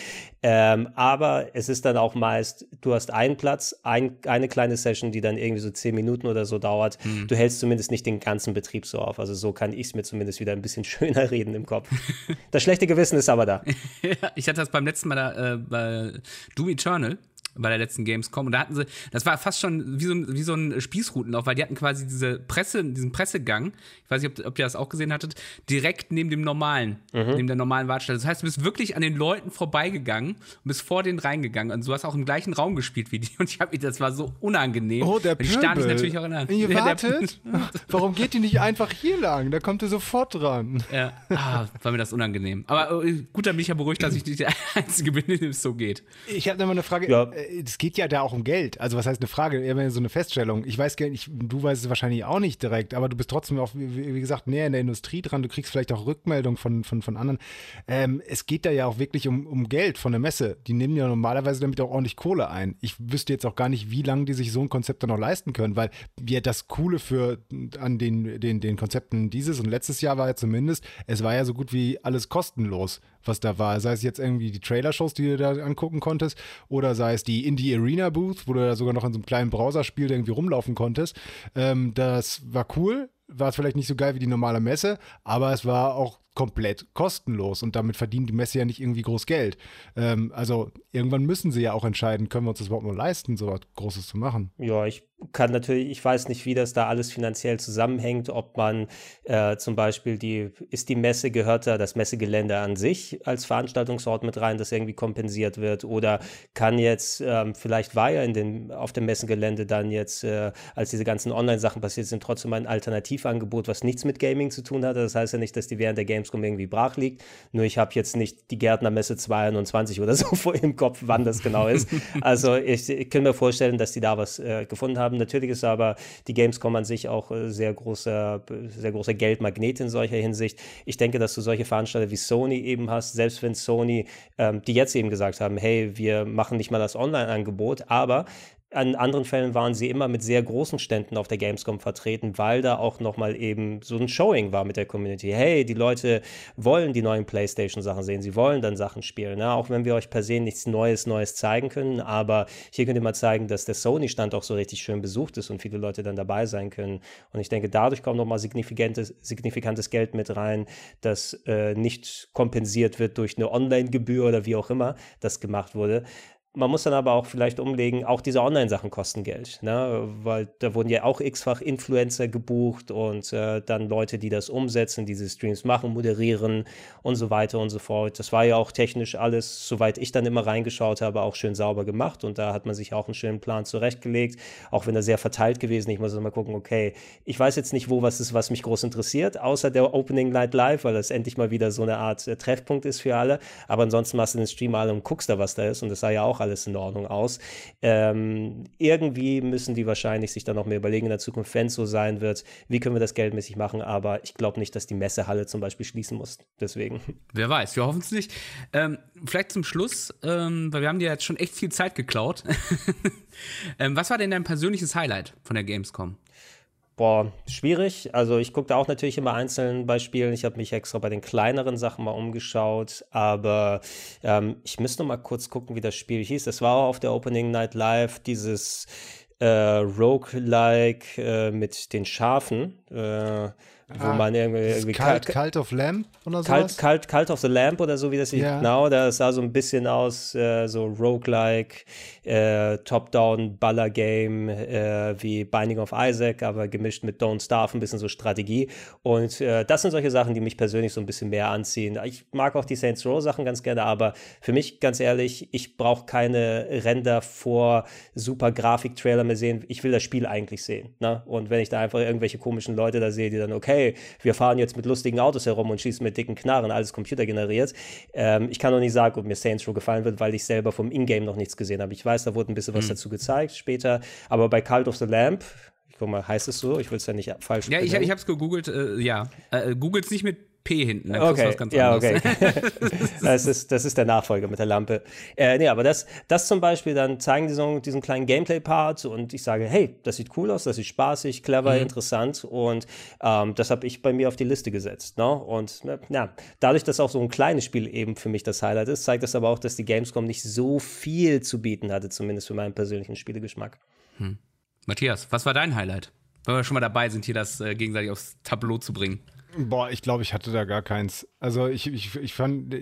[SPEAKER 3] Ähm, aber es ist dann auch meist, du hast einen Platz, ein, eine kleine Session, die dann irgendwie so zehn Minuten oder so dauert. Mhm. Du hältst zumindest nicht den ganzen Betrieb so auf. Also so kann ich es mir zumindest wieder ein bisschen schöner reden im Kopf. das schlechte Gewissen ist aber da.
[SPEAKER 1] ich hatte das beim letzten Mal da, äh, bei Doom Eternal bei der letzten Gamescom. Und da hatten sie, das war fast schon wie so ein, wie so ein Spießrutenlauf, weil die hatten quasi diese Presse, diesen Pressegang, ich weiß nicht, ob, ob ihr das auch gesehen hattet, direkt neben dem normalen, mhm. neben der normalen Wartestelle. Das heißt, du bist wirklich an den Leuten vorbeigegangen und bist vor denen reingegangen. Und du hast auch im gleichen Raum gespielt wie die. Und ich habe das war so unangenehm.
[SPEAKER 2] Oh, der Pöbel. Die starren natürlich auch an. Ihr ja, wartet? Warum geht die nicht einfach hier lang? Da kommt ihr sofort dran.
[SPEAKER 1] Ja, ah, war mir das unangenehm. Aber äh, gut, dann bin ich ja beruhigt, dass ich nicht der Einzige bin, dem es so geht.
[SPEAKER 2] Ich habe noch mal eine Frage. Ja es geht ja da auch um Geld. Also was heißt eine Frage? Eher so eine Feststellung. Ich weiß nicht, du weißt es wahrscheinlich auch nicht direkt, aber du bist trotzdem auch, wie, gesagt, näher in der Industrie dran. Du kriegst vielleicht auch Rückmeldungen von, von, von anderen. Ähm, es geht da ja auch wirklich um, um Geld von der Messe. Die nehmen ja normalerweise damit auch ordentlich Kohle ein. Ich wüsste jetzt auch gar nicht, wie lange die sich so ein Konzept dann noch leisten können, weil ja das Coole für an den, den, den Konzepten dieses und letztes Jahr war ja zumindest, es war ja so gut wie alles kostenlos was da war. Sei es jetzt irgendwie die Trailer-Shows, die du da angucken konntest, oder sei es die Indie Arena Booth, wo du da sogar noch in so einem kleinen Browserspiel irgendwie rumlaufen konntest. Ähm, das war cool. War es vielleicht nicht so geil wie die normale Messe, aber es war auch komplett kostenlos und damit verdient die Messe ja nicht irgendwie groß Geld. Ähm, also irgendwann müssen sie ja auch entscheiden, können wir uns das überhaupt nur leisten, so was Großes zu machen.
[SPEAKER 3] Ja, ich kann natürlich, ich weiß nicht, wie das da alles finanziell zusammenhängt, ob man äh, zum Beispiel die, ist die Messe, gehört da das Messegelände an sich als Veranstaltungsort mit rein, das irgendwie kompensiert wird oder kann jetzt, ähm, vielleicht war ja in den, auf dem Messegelände dann jetzt, äh, als diese ganzen Online-Sachen passiert sind, trotzdem ein Alternativangebot, was nichts mit Gaming zu tun hatte. Das heißt ja nicht, dass die während der Gamescom irgendwie brach liegt. Nur ich habe jetzt nicht die Gärtnermesse 22 oder so vor im Kopf, wann das genau ist. Also ich, ich kann mir vorstellen, dass die da was äh, gefunden haben. Natürlich ist aber die Gamescom an sich auch äh, sehr großer, sehr großer Geldmagnet in solcher Hinsicht. Ich denke, dass du solche Veranstalter wie Sony eben hast, selbst wenn Sony, ähm, die jetzt eben gesagt haben, hey, wir machen nicht mal das Online-Angebot, aber an anderen Fällen waren sie immer mit sehr großen Ständen auf der Gamescom vertreten, weil da auch nochmal eben so ein Showing war mit der Community. Hey, die Leute wollen die neuen PlayStation-Sachen sehen, sie wollen dann Sachen spielen. Ne? Auch wenn wir euch per se nichts Neues, Neues zeigen können, aber hier könnt ihr mal zeigen, dass der Sony-Stand auch so richtig schön besucht ist und viele Leute dann dabei sein können. Und ich denke, dadurch kommt nochmal signifikantes, signifikantes Geld mit rein, das äh, nicht kompensiert wird durch eine Online-Gebühr oder wie auch immer das gemacht wurde man muss dann aber auch vielleicht umlegen, auch diese Online-Sachen kosten Geld, ne? weil da wurden ja auch x-fach Influencer gebucht und äh, dann Leute, die das umsetzen, diese Streams machen, moderieren und so weiter und so fort. Das war ja auch technisch alles, soweit ich dann immer reingeschaut habe, auch schön sauber gemacht und da hat man sich auch einen schönen Plan zurechtgelegt, auch wenn er sehr verteilt gewesen. Ich muss immer gucken, okay, ich weiß jetzt nicht, wo was ist, was mich groß interessiert, außer der Opening Night Live, weil das endlich mal wieder so eine Art äh, Treffpunkt ist für alle, aber ansonsten machst du den Stream alle und guckst da, was da ist und das sah ja auch alles in Ordnung aus. Ähm, irgendwie müssen die wahrscheinlich sich dann noch mehr überlegen in der Zukunft, wenn es so sein wird, wie können wir das geldmäßig machen, aber ich glaube nicht, dass die Messehalle zum Beispiel schließen muss. Deswegen.
[SPEAKER 1] Wer weiß, wir hoffen es nicht. Ähm, vielleicht zum Schluss, ähm, weil wir haben dir jetzt schon echt viel Zeit geklaut. Ähm, was war denn dein persönliches Highlight von der Gamescom?
[SPEAKER 3] Boah, schwierig. Also ich gucke da auch natürlich immer einzeln bei Spielen. Ich habe mich extra bei den kleineren Sachen mal umgeschaut, aber ähm, ich müsste noch mal kurz gucken, wie das Spiel hieß. Das war auch auf der Opening Night Live, dieses äh, Roguelike äh, mit den Schafen. Äh, wo ah, man irgendwie, irgendwie
[SPEAKER 2] Cult, Cult of Lamp oder
[SPEAKER 3] so. Cult, Cult, Cult of the Lamp oder so, wie das hieß. Ja. Genau, das sah so ein bisschen aus, äh, so Roguelike, äh, Top-Down-Baller-Game äh, wie Binding of Isaac, aber gemischt mit Don't Starve, ein bisschen so Strategie. Und äh, das sind solche Sachen, die mich persönlich so ein bisschen mehr anziehen. Ich mag auch die Saints Row-Sachen ganz gerne, aber für mich, ganz ehrlich, ich brauche keine Render vor super Grafik-Trailer mehr sehen. Ich will das Spiel eigentlich sehen. Ne? Und wenn ich da einfach irgendwelche komischen Leute da sehe, die dann, okay, hey, wir fahren jetzt mit lustigen Autos herum und schießen mit dicken Knarren, alles computergeneriert. Ähm, ich kann noch nicht sagen, ob mir Saints Row gefallen wird, weil ich selber vom Ingame noch nichts gesehen habe. Ich weiß, da wurde ein bisschen was mhm. dazu gezeigt später, aber bei Cult of the Lamp, guck mal, heißt es so? Ich will es ja nicht falsch
[SPEAKER 1] Ja, ich, ich habe es gegoogelt, äh, ja. Äh, Googelt es nicht mit P hinten.
[SPEAKER 3] Dann okay, ja, okay. das, ist, das ist der Nachfolger mit der Lampe. Äh, nee, aber das, das zum Beispiel, dann zeigen die so diesen kleinen Gameplay-Part und ich sage, hey, das sieht cool aus, das ist spaßig, clever, mhm. interessant und ähm, das habe ich bei mir auf die Liste gesetzt. Ne? Und ja, dadurch, dass auch so ein kleines Spiel eben für mich das Highlight ist, zeigt das aber auch, dass die Gamescom nicht so viel zu bieten hatte, zumindest für meinen persönlichen Spielegeschmack.
[SPEAKER 1] Hm. Matthias, was war dein Highlight? Wenn wir schon mal dabei sind, hier das äh, gegenseitig aufs Tableau zu bringen.
[SPEAKER 2] Boah, ich glaube, ich hatte da gar keins. Also ich, ich, ich fand,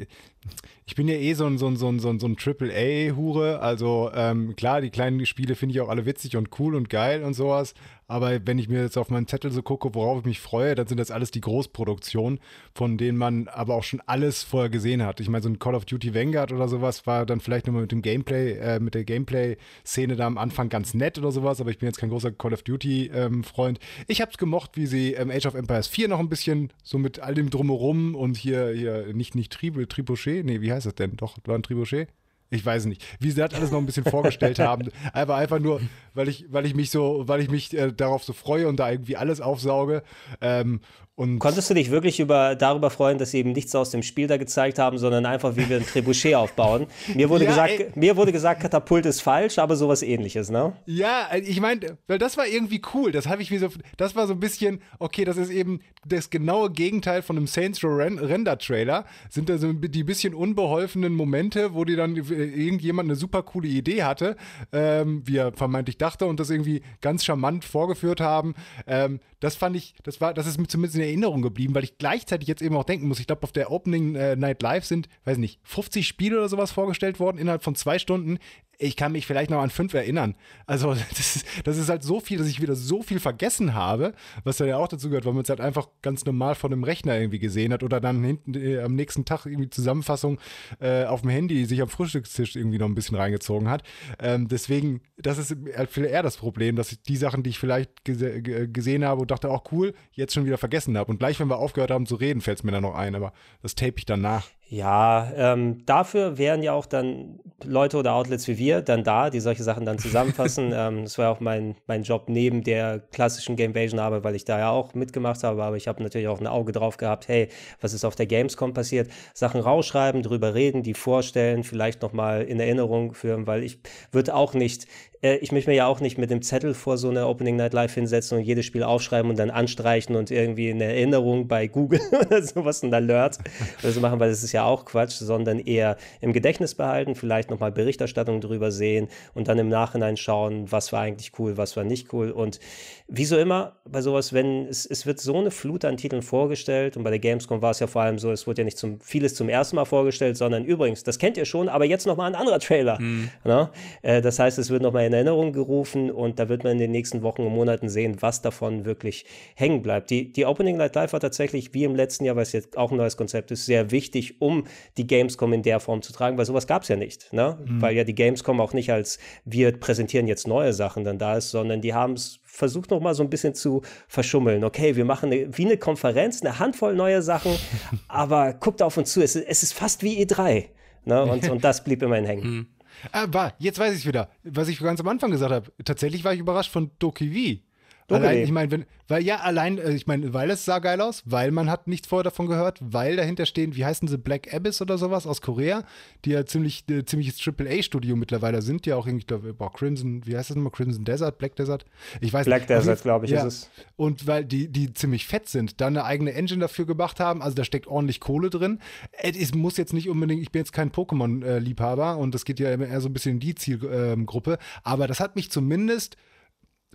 [SPEAKER 2] ich bin ja eh so ein, so ein, so ein, so ein, so ein Triple-A-Hure. Also ähm, klar, die kleinen Spiele finde ich auch alle witzig und cool und geil und sowas. Aber wenn ich mir jetzt auf meinen Zettel so gucke, worauf ich mich freue, dann sind das alles die Großproduktionen, von denen man aber auch schon alles vorher gesehen hat. Ich meine, so ein Call of Duty Vanguard oder sowas war dann vielleicht nur mit dem Gameplay, äh, mit der Gameplay-Szene da am Anfang ganz nett oder sowas, aber ich bin jetzt kein großer Call of Duty-Freund. Ähm, ich habe es gemocht, wie sie ähm, Age of Empires 4 noch ein bisschen so mit all dem Drumherum und hier, hier nicht, nicht Tribou, Tribouchet, nee, wie heißt das denn? Doch, war ein Tribouchet? Ich weiß nicht, wie sie das alles noch ein bisschen vorgestellt haben. Aber einfach nur, weil ich, weil ich mich so, weil ich mich äh, darauf so freue und da irgendwie alles aufsauge. Ähm, und
[SPEAKER 3] Konntest du dich wirklich über, darüber freuen, dass sie eben nichts aus dem Spiel da gezeigt haben, sondern einfach, wie wir ein Trebuchet aufbauen? Mir wurde, ja, gesagt, mir wurde gesagt, Katapult ist falsch, aber sowas ähnliches, ne?
[SPEAKER 2] Ja, ich meine, weil das war irgendwie cool. Das habe ich mir so, das war so ein bisschen, okay, das ist eben das genaue Gegenteil von einem Saints Row Render-Trailer. Sind da so die bisschen unbeholfenen Momente, wo die dann irgendjemand eine super coole Idee hatte, ähm, wie er vermeintlich dachte und das irgendwie ganz charmant vorgeführt haben. Ähm, das fand ich, das war, das ist mir zumindest in Erinnerung geblieben, weil ich gleichzeitig jetzt eben auch denken muss, ich glaube, auf der Opening äh, Night Live sind, weiß nicht, 50 Spiele oder sowas vorgestellt worden innerhalb von zwei Stunden ich kann mich vielleicht noch an fünf erinnern. Also das ist, das ist halt so viel, dass ich wieder so viel vergessen habe, was dann ja auch dazu gehört, weil man es halt einfach ganz normal von einem Rechner irgendwie gesehen hat oder dann hinten äh, am nächsten Tag irgendwie Zusammenfassung äh, auf dem Handy sich am Frühstückstisch irgendwie noch ein bisschen reingezogen hat. Ähm, deswegen, das ist halt viel eher das Problem, dass ich die Sachen, die ich vielleicht gese gesehen habe und dachte, auch cool, jetzt schon wieder vergessen habe. Und gleich, wenn wir aufgehört haben zu reden, fällt es mir dann noch ein, aber das tape ich dann nach.
[SPEAKER 3] Ja, ähm, dafür wären ja auch dann Leute oder Outlets wie wir dann da, die solche Sachen dann zusammenfassen. ähm, das war auch mein, mein Job neben der klassischen Gamevasion Arbeit, weil ich da ja auch mitgemacht habe, aber ich habe natürlich auch ein Auge drauf gehabt, hey, was ist auf der Gamescom passiert? Sachen rausschreiben, drüber reden, die vorstellen, vielleicht nochmal in Erinnerung führen, weil ich würde auch nicht ich möchte mir ja auch nicht mit dem Zettel vor so einer Opening Night Live hinsetzen und jedes Spiel aufschreiben und dann anstreichen und irgendwie eine Erinnerung bei Google oder sowas, ein Alert oder so machen, weil das ist ja auch Quatsch, sondern eher im Gedächtnis behalten, vielleicht nochmal Berichterstattung drüber sehen und dann im Nachhinein schauen, was war eigentlich cool, was war nicht cool. Und wie so immer bei sowas, wenn es, es wird so eine Flut an Titeln vorgestellt und bei der Gamescom war es ja vor allem so, es wurde ja nicht zum, vieles zum ersten Mal vorgestellt, sondern übrigens, das kennt ihr schon, aber jetzt nochmal ein anderer Trailer. Mhm. Ja? Äh, das heißt, es wird nochmal in Erinnerung gerufen und da wird man in den nächsten Wochen und Monaten sehen, was davon wirklich hängen bleibt. Die, die Opening Night Live war tatsächlich wie im letzten Jahr, weil es jetzt auch ein neues Konzept ist, sehr wichtig, um die Gamescom in der Form zu tragen, weil sowas gab es ja nicht. Ne? Mhm. Weil ja die Gamescom auch nicht als wir präsentieren jetzt neue Sachen dann da ist, sondern die haben es versucht noch mal so ein bisschen zu verschummeln. Okay, wir machen eine, wie eine Konferenz, eine Handvoll neue Sachen, aber guckt auf uns zu, es ist, es ist fast wie E3. Ne? Und, und das blieb immerhin hängen. Mhm.
[SPEAKER 2] Aber jetzt weiß ich wieder, was ich ganz am Anfang gesagt habe. Tatsächlich war ich überrascht von Doki V. Allein, ich meine, weil ja, allein, äh, ich meine, weil es sah geil aus, weil man hat nichts vorher davon gehört, weil dahinter stehen, wie heißen sie, Black Abyss oder sowas aus Korea, die ja ziemlich, äh, ziemliches Triple-A-Studio mittlerweile sind, ja auch irgendwie, glaube, boah, Crimson, wie heißt das nochmal, Crimson Desert, Black Desert? Ich weiß
[SPEAKER 3] Black
[SPEAKER 2] nicht.
[SPEAKER 3] Desert, glaube ich,
[SPEAKER 2] ja.
[SPEAKER 3] ist es.
[SPEAKER 2] Und weil die, die ziemlich fett sind, dann eine eigene Engine dafür gemacht haben, also da steckt ordentlich Kohle drin. Es muss jetzt nicht unbedingt, ich bin jetzt kein Pokémon-Liebhaber und das geht ja eher so ein bisschen in die Zielgruppe, aber das hat mich zumindest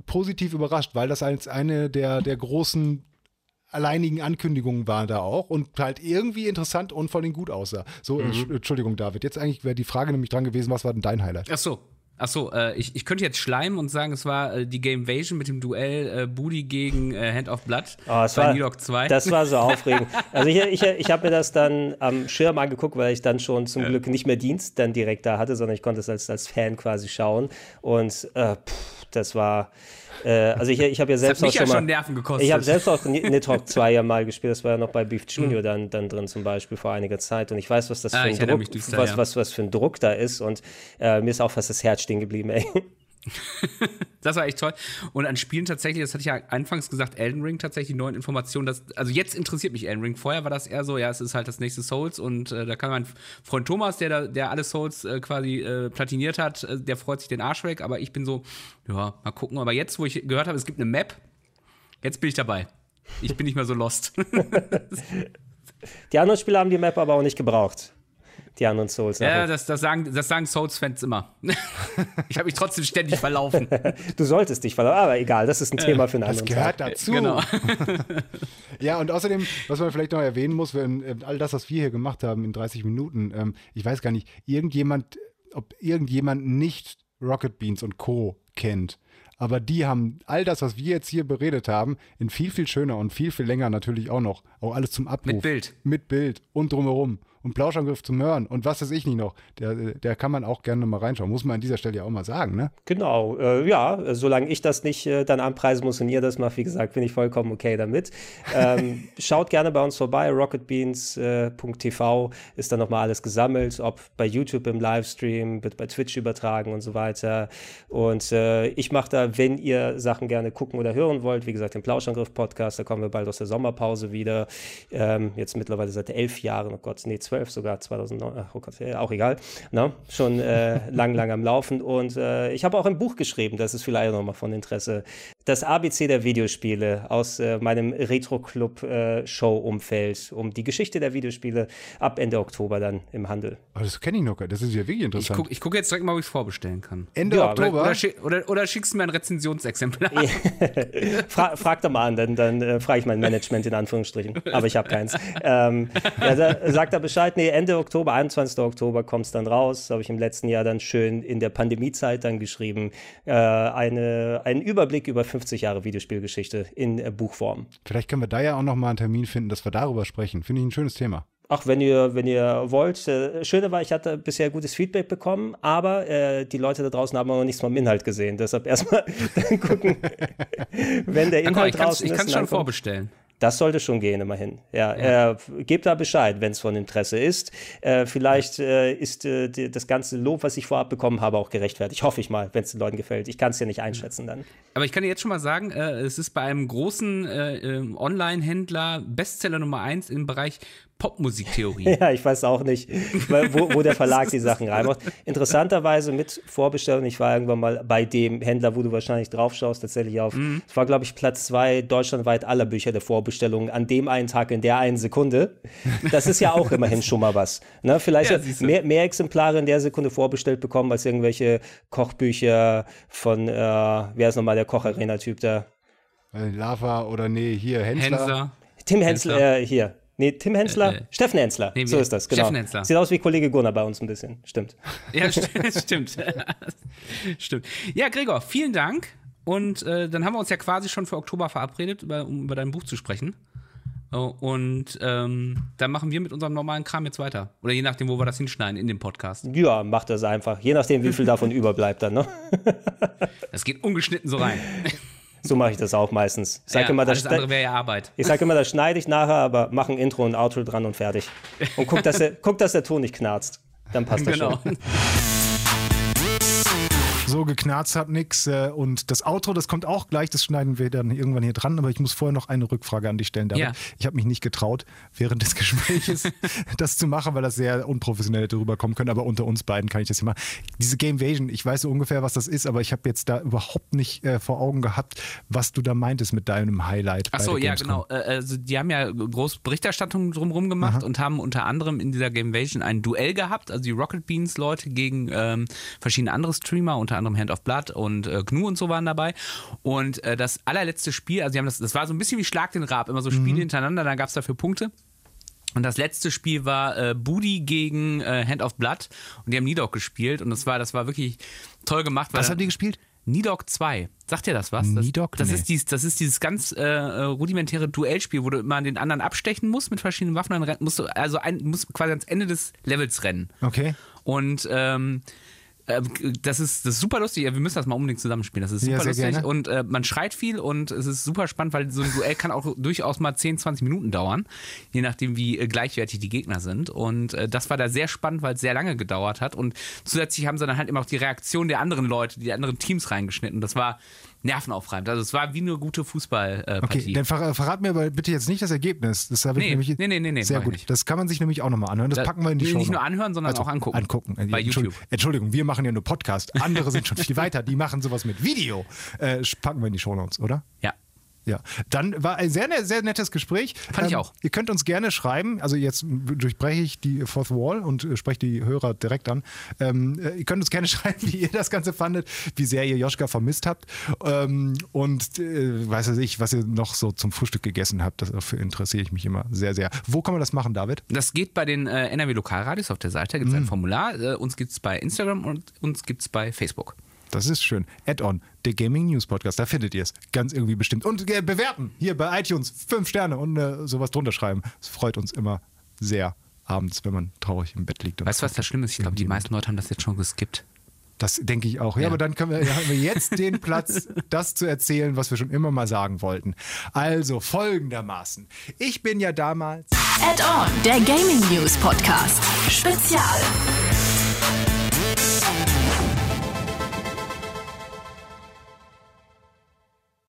[SPEAKER 2] positiv überrascht, weil das als eine der, der großen alleinigen Ankündigungen war da auch und halt irgendwie interessant und vor allem gut aussah. So, mhm. Entschuldigung, David. Jetzt eigentlich wäre die Frage nämlich dran gewesen, was war denn dein Highlight?
[SPEAKER 1] Ach so. Ach so, äh, ich, ich könnte jetzt schleimen und sagen, es war äh, die Gamevasion mit dem Duell äh, Booty gegen äh, Hand of Blood
[SPEAKER 3] oh, bei war, Nidok 2. Das war so aufregend. Also ich, ich, ich habe mir das dann am Schirm angeguckt, weil ich dann schon zum Glück nicht mehr Dienst dann direkt da hatte, sondern ich konnte es als, als Fan quasi schauen. Und äh, pff, das war äh, also ich, ich habe ja selbst
[SPEAKER 1] auch
[SPEAKER 3] schon,
[SPEAKER 1] mal, schon Nerven gekostet.
[SPEAKER 3] Ich habe selbst auch Nidhogg 2 ja mal gespielt, das war ja noch bei Beef Junior mhm. dann, dann drin zum Beispiel vor einiger Zeit und ich weiß, was das ah, für ein Druck, düster, was, ja. was, was für ein Druck da ist und äh, mir ist auch fast das Herz stehen geblieben, ey.
[SPEAKER 1] Das war echt toll. Und an Spielen tatsächlich, das hatte ich ja anfangs gesagt, Elden Ring tatsächlich die neuen Informationen. Dass, also jetzt interessiert mich Elden Ring. Vorher war das eher so, ja, es ist halt das nächste Souls und äh, da kann mein Freund Thomas, der, der alle Souls äh, quasi äh, platiniert hat, äh, der freut sich den Arsch weg. Aber ich bin so, ja, mal gucken. Aber jetzt, wo ich gehört habe, es gibt eine Map, jetzt bin ich dabei. Ich bin nicht mehr so lost.
[SPEAKER 3] die anderen Spieler haben die Map aber auch nicht gebraucht die anderen Souls.
[SPEAKER 1] Ja, das, das, sagen, das sagen Souls-Fans immer. ich habe mich trotzdem ständig verlaufen.
[SPEAKER 3] du solltest dich verlaufen, aber egal, das ist ein Thema für einen
[SPEAKER 2] das
[SPEAKER 3] anderen
[SPEAKER 2] gehört Tag. dazu. Genau. ja, und außerdem, was man vielleicht noch erwähnen muss, wenn äh, all das, was wir hier gemacht haben in 30 Minuten, ähm, ich weiß gar nicht, irgendjemand, ob irgendjemand nicht Rocket Beans und Co. kennt. Aber die haben all das, was wir jetzt hier beredet haben, in viel, viel schöner und viel, viel länger natürlich auch noch. Auch alles zum Abruf.
[SPEAKER 1] Mit Bild.
[SPEAKER 2] Mit Bild und drumherum und Plauschangriff zum Hören und was weiß ich nicht noch. Der, der kann man auch gerne mal reinschauen. Muss man an dieser Stelle ja auch mal sagen, ne?
[SPEAKER 3] Genau, äh, ja, solange ich das nicht äh, dann anpreisen muss und ihr das macht, wie gesagt, bin ich vollkommen okay damit. Ähm, schaut gerne bei uns vorbei, rocketbeans.tv äh, ist dann nochmal alles gesammelt, ob bei YouTube im Livestream, wird bei Twitch übertragen und so weiter. Und äh, ich mache da, wenn ihr Sachen gerne gucken oder hören wollt, wie gesagt, den Plauschangriff-Podcast, da kommen wir bald aus der Sommerpause wieder. Ähm, jetzt mittlerweile seit elf Jahren, oh Gott, nee, 2012 sogar, 2009, oh Gott, auch egal, ne? schon äh, lang, lang am Laufen. Und äh, ich habe auch ein Buch geschrieben, das ist vielleicht nochmal von Interesse. Das ABC der Videospiele aus äh, meinem Retro-Club-Show-Umfeld, äh, um die Geschichte der Videospiele ab Ende Oktober dann im Handel.
[SPEAKER 2] Aber das kenne ich noch, das ist ja wirklich interessant.
[SPEAKER 1] Ich gucke guck jetzt direkt mal, ob ich es vorbestellen kann.
[SPEAKER 2] Ende ja, Oktober?
[SPEAKER 1] Oder, oder, oder, schickst du mir ein Rezensionsexemplar?
[SPEAKER 3] Fra frag da mal an, dann, dann äh, frage ich mein Management in Anführungsstrichen. Aber ich habe keins. Ähm, ja, da, sagt er Bescheid Bescheid, nee, Ende Oktober, 21. Oktober kommt es dann raus. Habe ich im letzten Jahr dann schön in der Pandemiezeit dann geschrieben. Äh, eine, einen Überblick über 50 Jahre Videospielgeschichte in äh, Buchform.
[SPEAKER 2] Vielleicht können wir da ja auch nochmal einen Termin finden, dass wir darüber sprechen. Finde ich ein schönes Thema.
[SPEAKER 3] Ach, wenn ihr, wenn ihr wollt. Äh, Schöne war, ich hatte bisher gutes Feedback bekommen, aber äh, die Leute da draußen haben noch nichts vom Inhalt gesehen. Deshalb erstmal dann gucken, wenn der Inhalt
[SPEAKER 1] ja,
[SPEAKER 3] draußen
[SPEAKER 1] ich ist. Ich kann es schon vorbestellen.
[SPEAKER 3] Das sollte schon gehen, immerhin. Ja, ja. Äh, gebt da Bescheid, wenn es von Interesse ist. Äh, vielleicht äh, ist äh, die, das ganze Lob, was ich vorab bekommen habe, auch gerechtfertigt. Hoffe ich mal, wenn es den Leuten gefällt. Ich kann es ja nicht einschätzen dann.
[SPEAKER 1] Aber ich kann dir jetzt schon mal sagen, äh, es ist bei einem großen äh, ähm, Online-Händler Bestseller Nummer 1 im Bereich Popmusiktheorie.
[SPEAKER 3] ja, ich weiß auch nicht, wo, wo der Verlag die Sachen reinmacht. Interessanterweise mit Vorbestellung, ich war irgendwann mal bei dem Händler, wo du wahrscheinlich drauf schaust, tatsächlich auf, mhm. es war, glaube ich, Platz zwei deutschlandweit aller Bücher der Vorbestellung an dem einen Tag in der einen Sekunde. Das ist ja auch immerhin schon mal was. Ne? Vielleicht ja, mehr, mehr, Exemplare in der Sekunde vorbestellt bekommen als irgendwelche Kochbücher von, äh, wer ist nochmal der Koch-Arena-Typ da?
[SPEAKER 2] Äh, Lava oder nee, hier Hensler. Hensler.
[SPEAKER 3] Tim Hensler, Hensler. Äh, hier. Nee, Tim Hensler? Äh, äh, Steffen Hensler. Nee, so ist das, genau. Steffen Hensler. Sieht aus wie Kollege Gunnar bei uns ein bisschen. Stimmt.
[SPEAKER 1] Ja, st stimmt. stimmt. Ja, Gregor, vielen Dank. Und äh, dann haben wir uns ja quasi schon für Oktober verabredet, über, um über dein Buch zu sprechen. Oh, und ähm, dann machen wir mit unserem normalen Kram jetzt weiter. Oder je nachdem, wo wir das hinschneiden in dem Podcast.
[SPEAKER 3] Ja, macht das einfach. Je nachdem, wie viel davon überbleibt dann, ne?
[SPEAKER 1] das geht ungeschnitten so rein.
[SPEAKER 3] So mache ich das auch meistens.
[SPEAKER 1] Ich sage ja, immer, das andere wäre ja Arbeit.
[SPEAKER 3] Ich sage immer, das schneide ich nachher, aber mach ein Intro und Outro dran und fertig. Und guck, dass der, guck, dass der Ton nicht knarzt. Dann passt das genau. schon.
[SPEAKER 2] So geknarzt hat nix. Äh, und das Outro, das kommt auch gleich, das schneiden wir dann irgendwann hier dran. Aber ich muss vorher noch eine Rückfrage an dich stellen. David.
[SPEAKER 1] Ja.
[SPEAKER 2] Ich habe mich nicht getraut, während des Gesprächs das zu machen, weil das sehr unprofessionell darüber kommen könnte. Aber unter uns beiden kann ich das hier machen. Diese Gamevasion, ich weiß so ungefähr, was das ist, aber ich habe jetzt da überhaupt nicht äh, vor Augen gehabt, was du da meintest mit deinem Highlight.
[SPEAKER 1] Ach
[SPEAKER 2] bei
[SPEAKER 1] so,
[SPEAKER 2] der
[SPEAKER 1] ja,
[SPEAKER 2] Gamescom.
[SPEAKER 1] genau. Äh, Also die haben ja groß Berichterstattung drumherum gemacht und haben unter anderem in dieser Gamevasion ein Duell gehabt, also die Rocket Beans Leute gegen ähm, verschiedene andere Streamer, unter anderem Hand of Blood und äh, Gnu und so waren dabei. Und äh, das allerletzte Spiel, also die haben das, das war so ein bisschen wie Schlag den Rab, immer so Spiele hintereinander, dann gab es dafür Punkte. Und das letzte Spiel war äh, Booty gegen äh, Hand of Blood und die haben Nidok gespielt und das war, das war wirklich toll gemacht.
[SPEAKER 2] Was haben die gespielt?
[SPEAKER 1] Nidok 2. Sagt dir das was? Das,
[SPEAKER 2] Nidok?
[SPEAKER 1] Das,
[SPEAKER 2] Nee.
[SPEAKER 1] ist dieses, das ist dieses ganz äh, äh, rudimentäre Duellspiel, wo du immer den anderen abstechen musst mit verschiedenen Waffen. Dann musst du also ein, musst quasi ans Ende des Levels rennen.
[SPEAKER 2] Okay.
[SPEAKER 1] Und ähm, äh, das ist, das ist super lustig. Wir müssen das mal unbedingt zusammenspielen. Das ist
[SPEAKER 2] Ja,
[SPEAKER 1] super
[SPEAKER 2] sehr
[SPEAKER 1] lustig.
[SPEAKER 2] gerne.
[SPEAKER 1] Und äh, man schreit viel und es ist super spannend, weil so ein Duell kann auch durchaus mal 10, 20 Minuten dauern, je nachdem, wie äh, gleichwertig die Gegner sind. Und äh, das war da sehr spannend, weil es sehr lange gedauert hat. Und zusätzlich haben sie dann halt immer auch die Reaktion der anderen Leute, die anderen Teams reingeschnitten. Das war nervenaufreibend. Also es war wie eine gute Fußballpartie.
[SPEAKER 2] Okay, dann ver verrat mir aber bitte jetzt nicht das Ergebnis. Das habe ich
[SPEAKER 1] Nee,
[SPEAKER 2] nämlich.
[SPEAKER 1] nee, nee, nee, nee,
[SPEAKER 2] Sehr gut. Das kann man sich nämlich auch nochmal anhören. Das
[SPEAKER 1] Da-
[SPEAKER 2] packen wir in die Show.
[SPEAKER 1] nicht nur anhören, sondern auch angucken.
[SPEAKER 2] Angucken.
[SPEAKER 1] Bei YouTube.
[SPEAKER 2] Entschuldigung, wir machen ja nur Podcast. Andere sind schon viel weiter. Die machen sowas mit Video. Äh, packen wir in die Show Notes, oder?
[SPEAKER 1] ja.
[SPEAKER 2] Ja, dann war ein sehr, ne- sehr nettes Gespräch. Ähm,
[SPEAKER 1] Fand ich auch.
[SPEAKER 2] Ihr könnt uns gerne schreiben. Also jetzt durchbreche ich die Fourth Wall und äh, spreche die Hörer direkt an. Ähm, äh, ihr könnt uns gerne schreiben, wie ihr das Ganze fandet, wie sehr ihr Joschka vermisst habt ähm, und äh, weiß was ich, was ihr noch so zum Frühstück gegessen habt. Dafür interessiere ich mich immer sehr, sehr. Wo kann man das machen, David?
[SPEAKER 1] Das geht bei den äh, NRW Lokalradios auf der Seite, da gibt es
[SPEAKER 2] Mhm.
[SPEAKER 1] ein Formular. Äh, uns gibt es bei Instagram und uns gibt es bei Facebook.
[SPEAKER 2] Das ist schön. Add-on, der Gaming News Podcast, da findet ihr es. Ganz irgendwie bestimmt. Und äh, bewerten hier bei iTunes fünf Sterne und äh, sowas drunter schreiben. Es freut uns immer sehr abends, wenn man traurig im Bett liegt. und
[SPEAKER 1] Weißt du, was das Schlimme ist? Ich glaube, die meisten Leute haben das jetzt schon geskippt.
[SPEAKER 2] Das denke ich auch. Ja,
[SPEAKER 1] Ja.
[SPEAKER 2] aber dann können wir, haben wir jetzt den Platz, das zu erzählen, was wir schon immer mal sagen wollten. Also folgendermaßen. Ich bin ja damals
[SPEAKER 4] Add-on, der Gaming News Podcast. Spezial.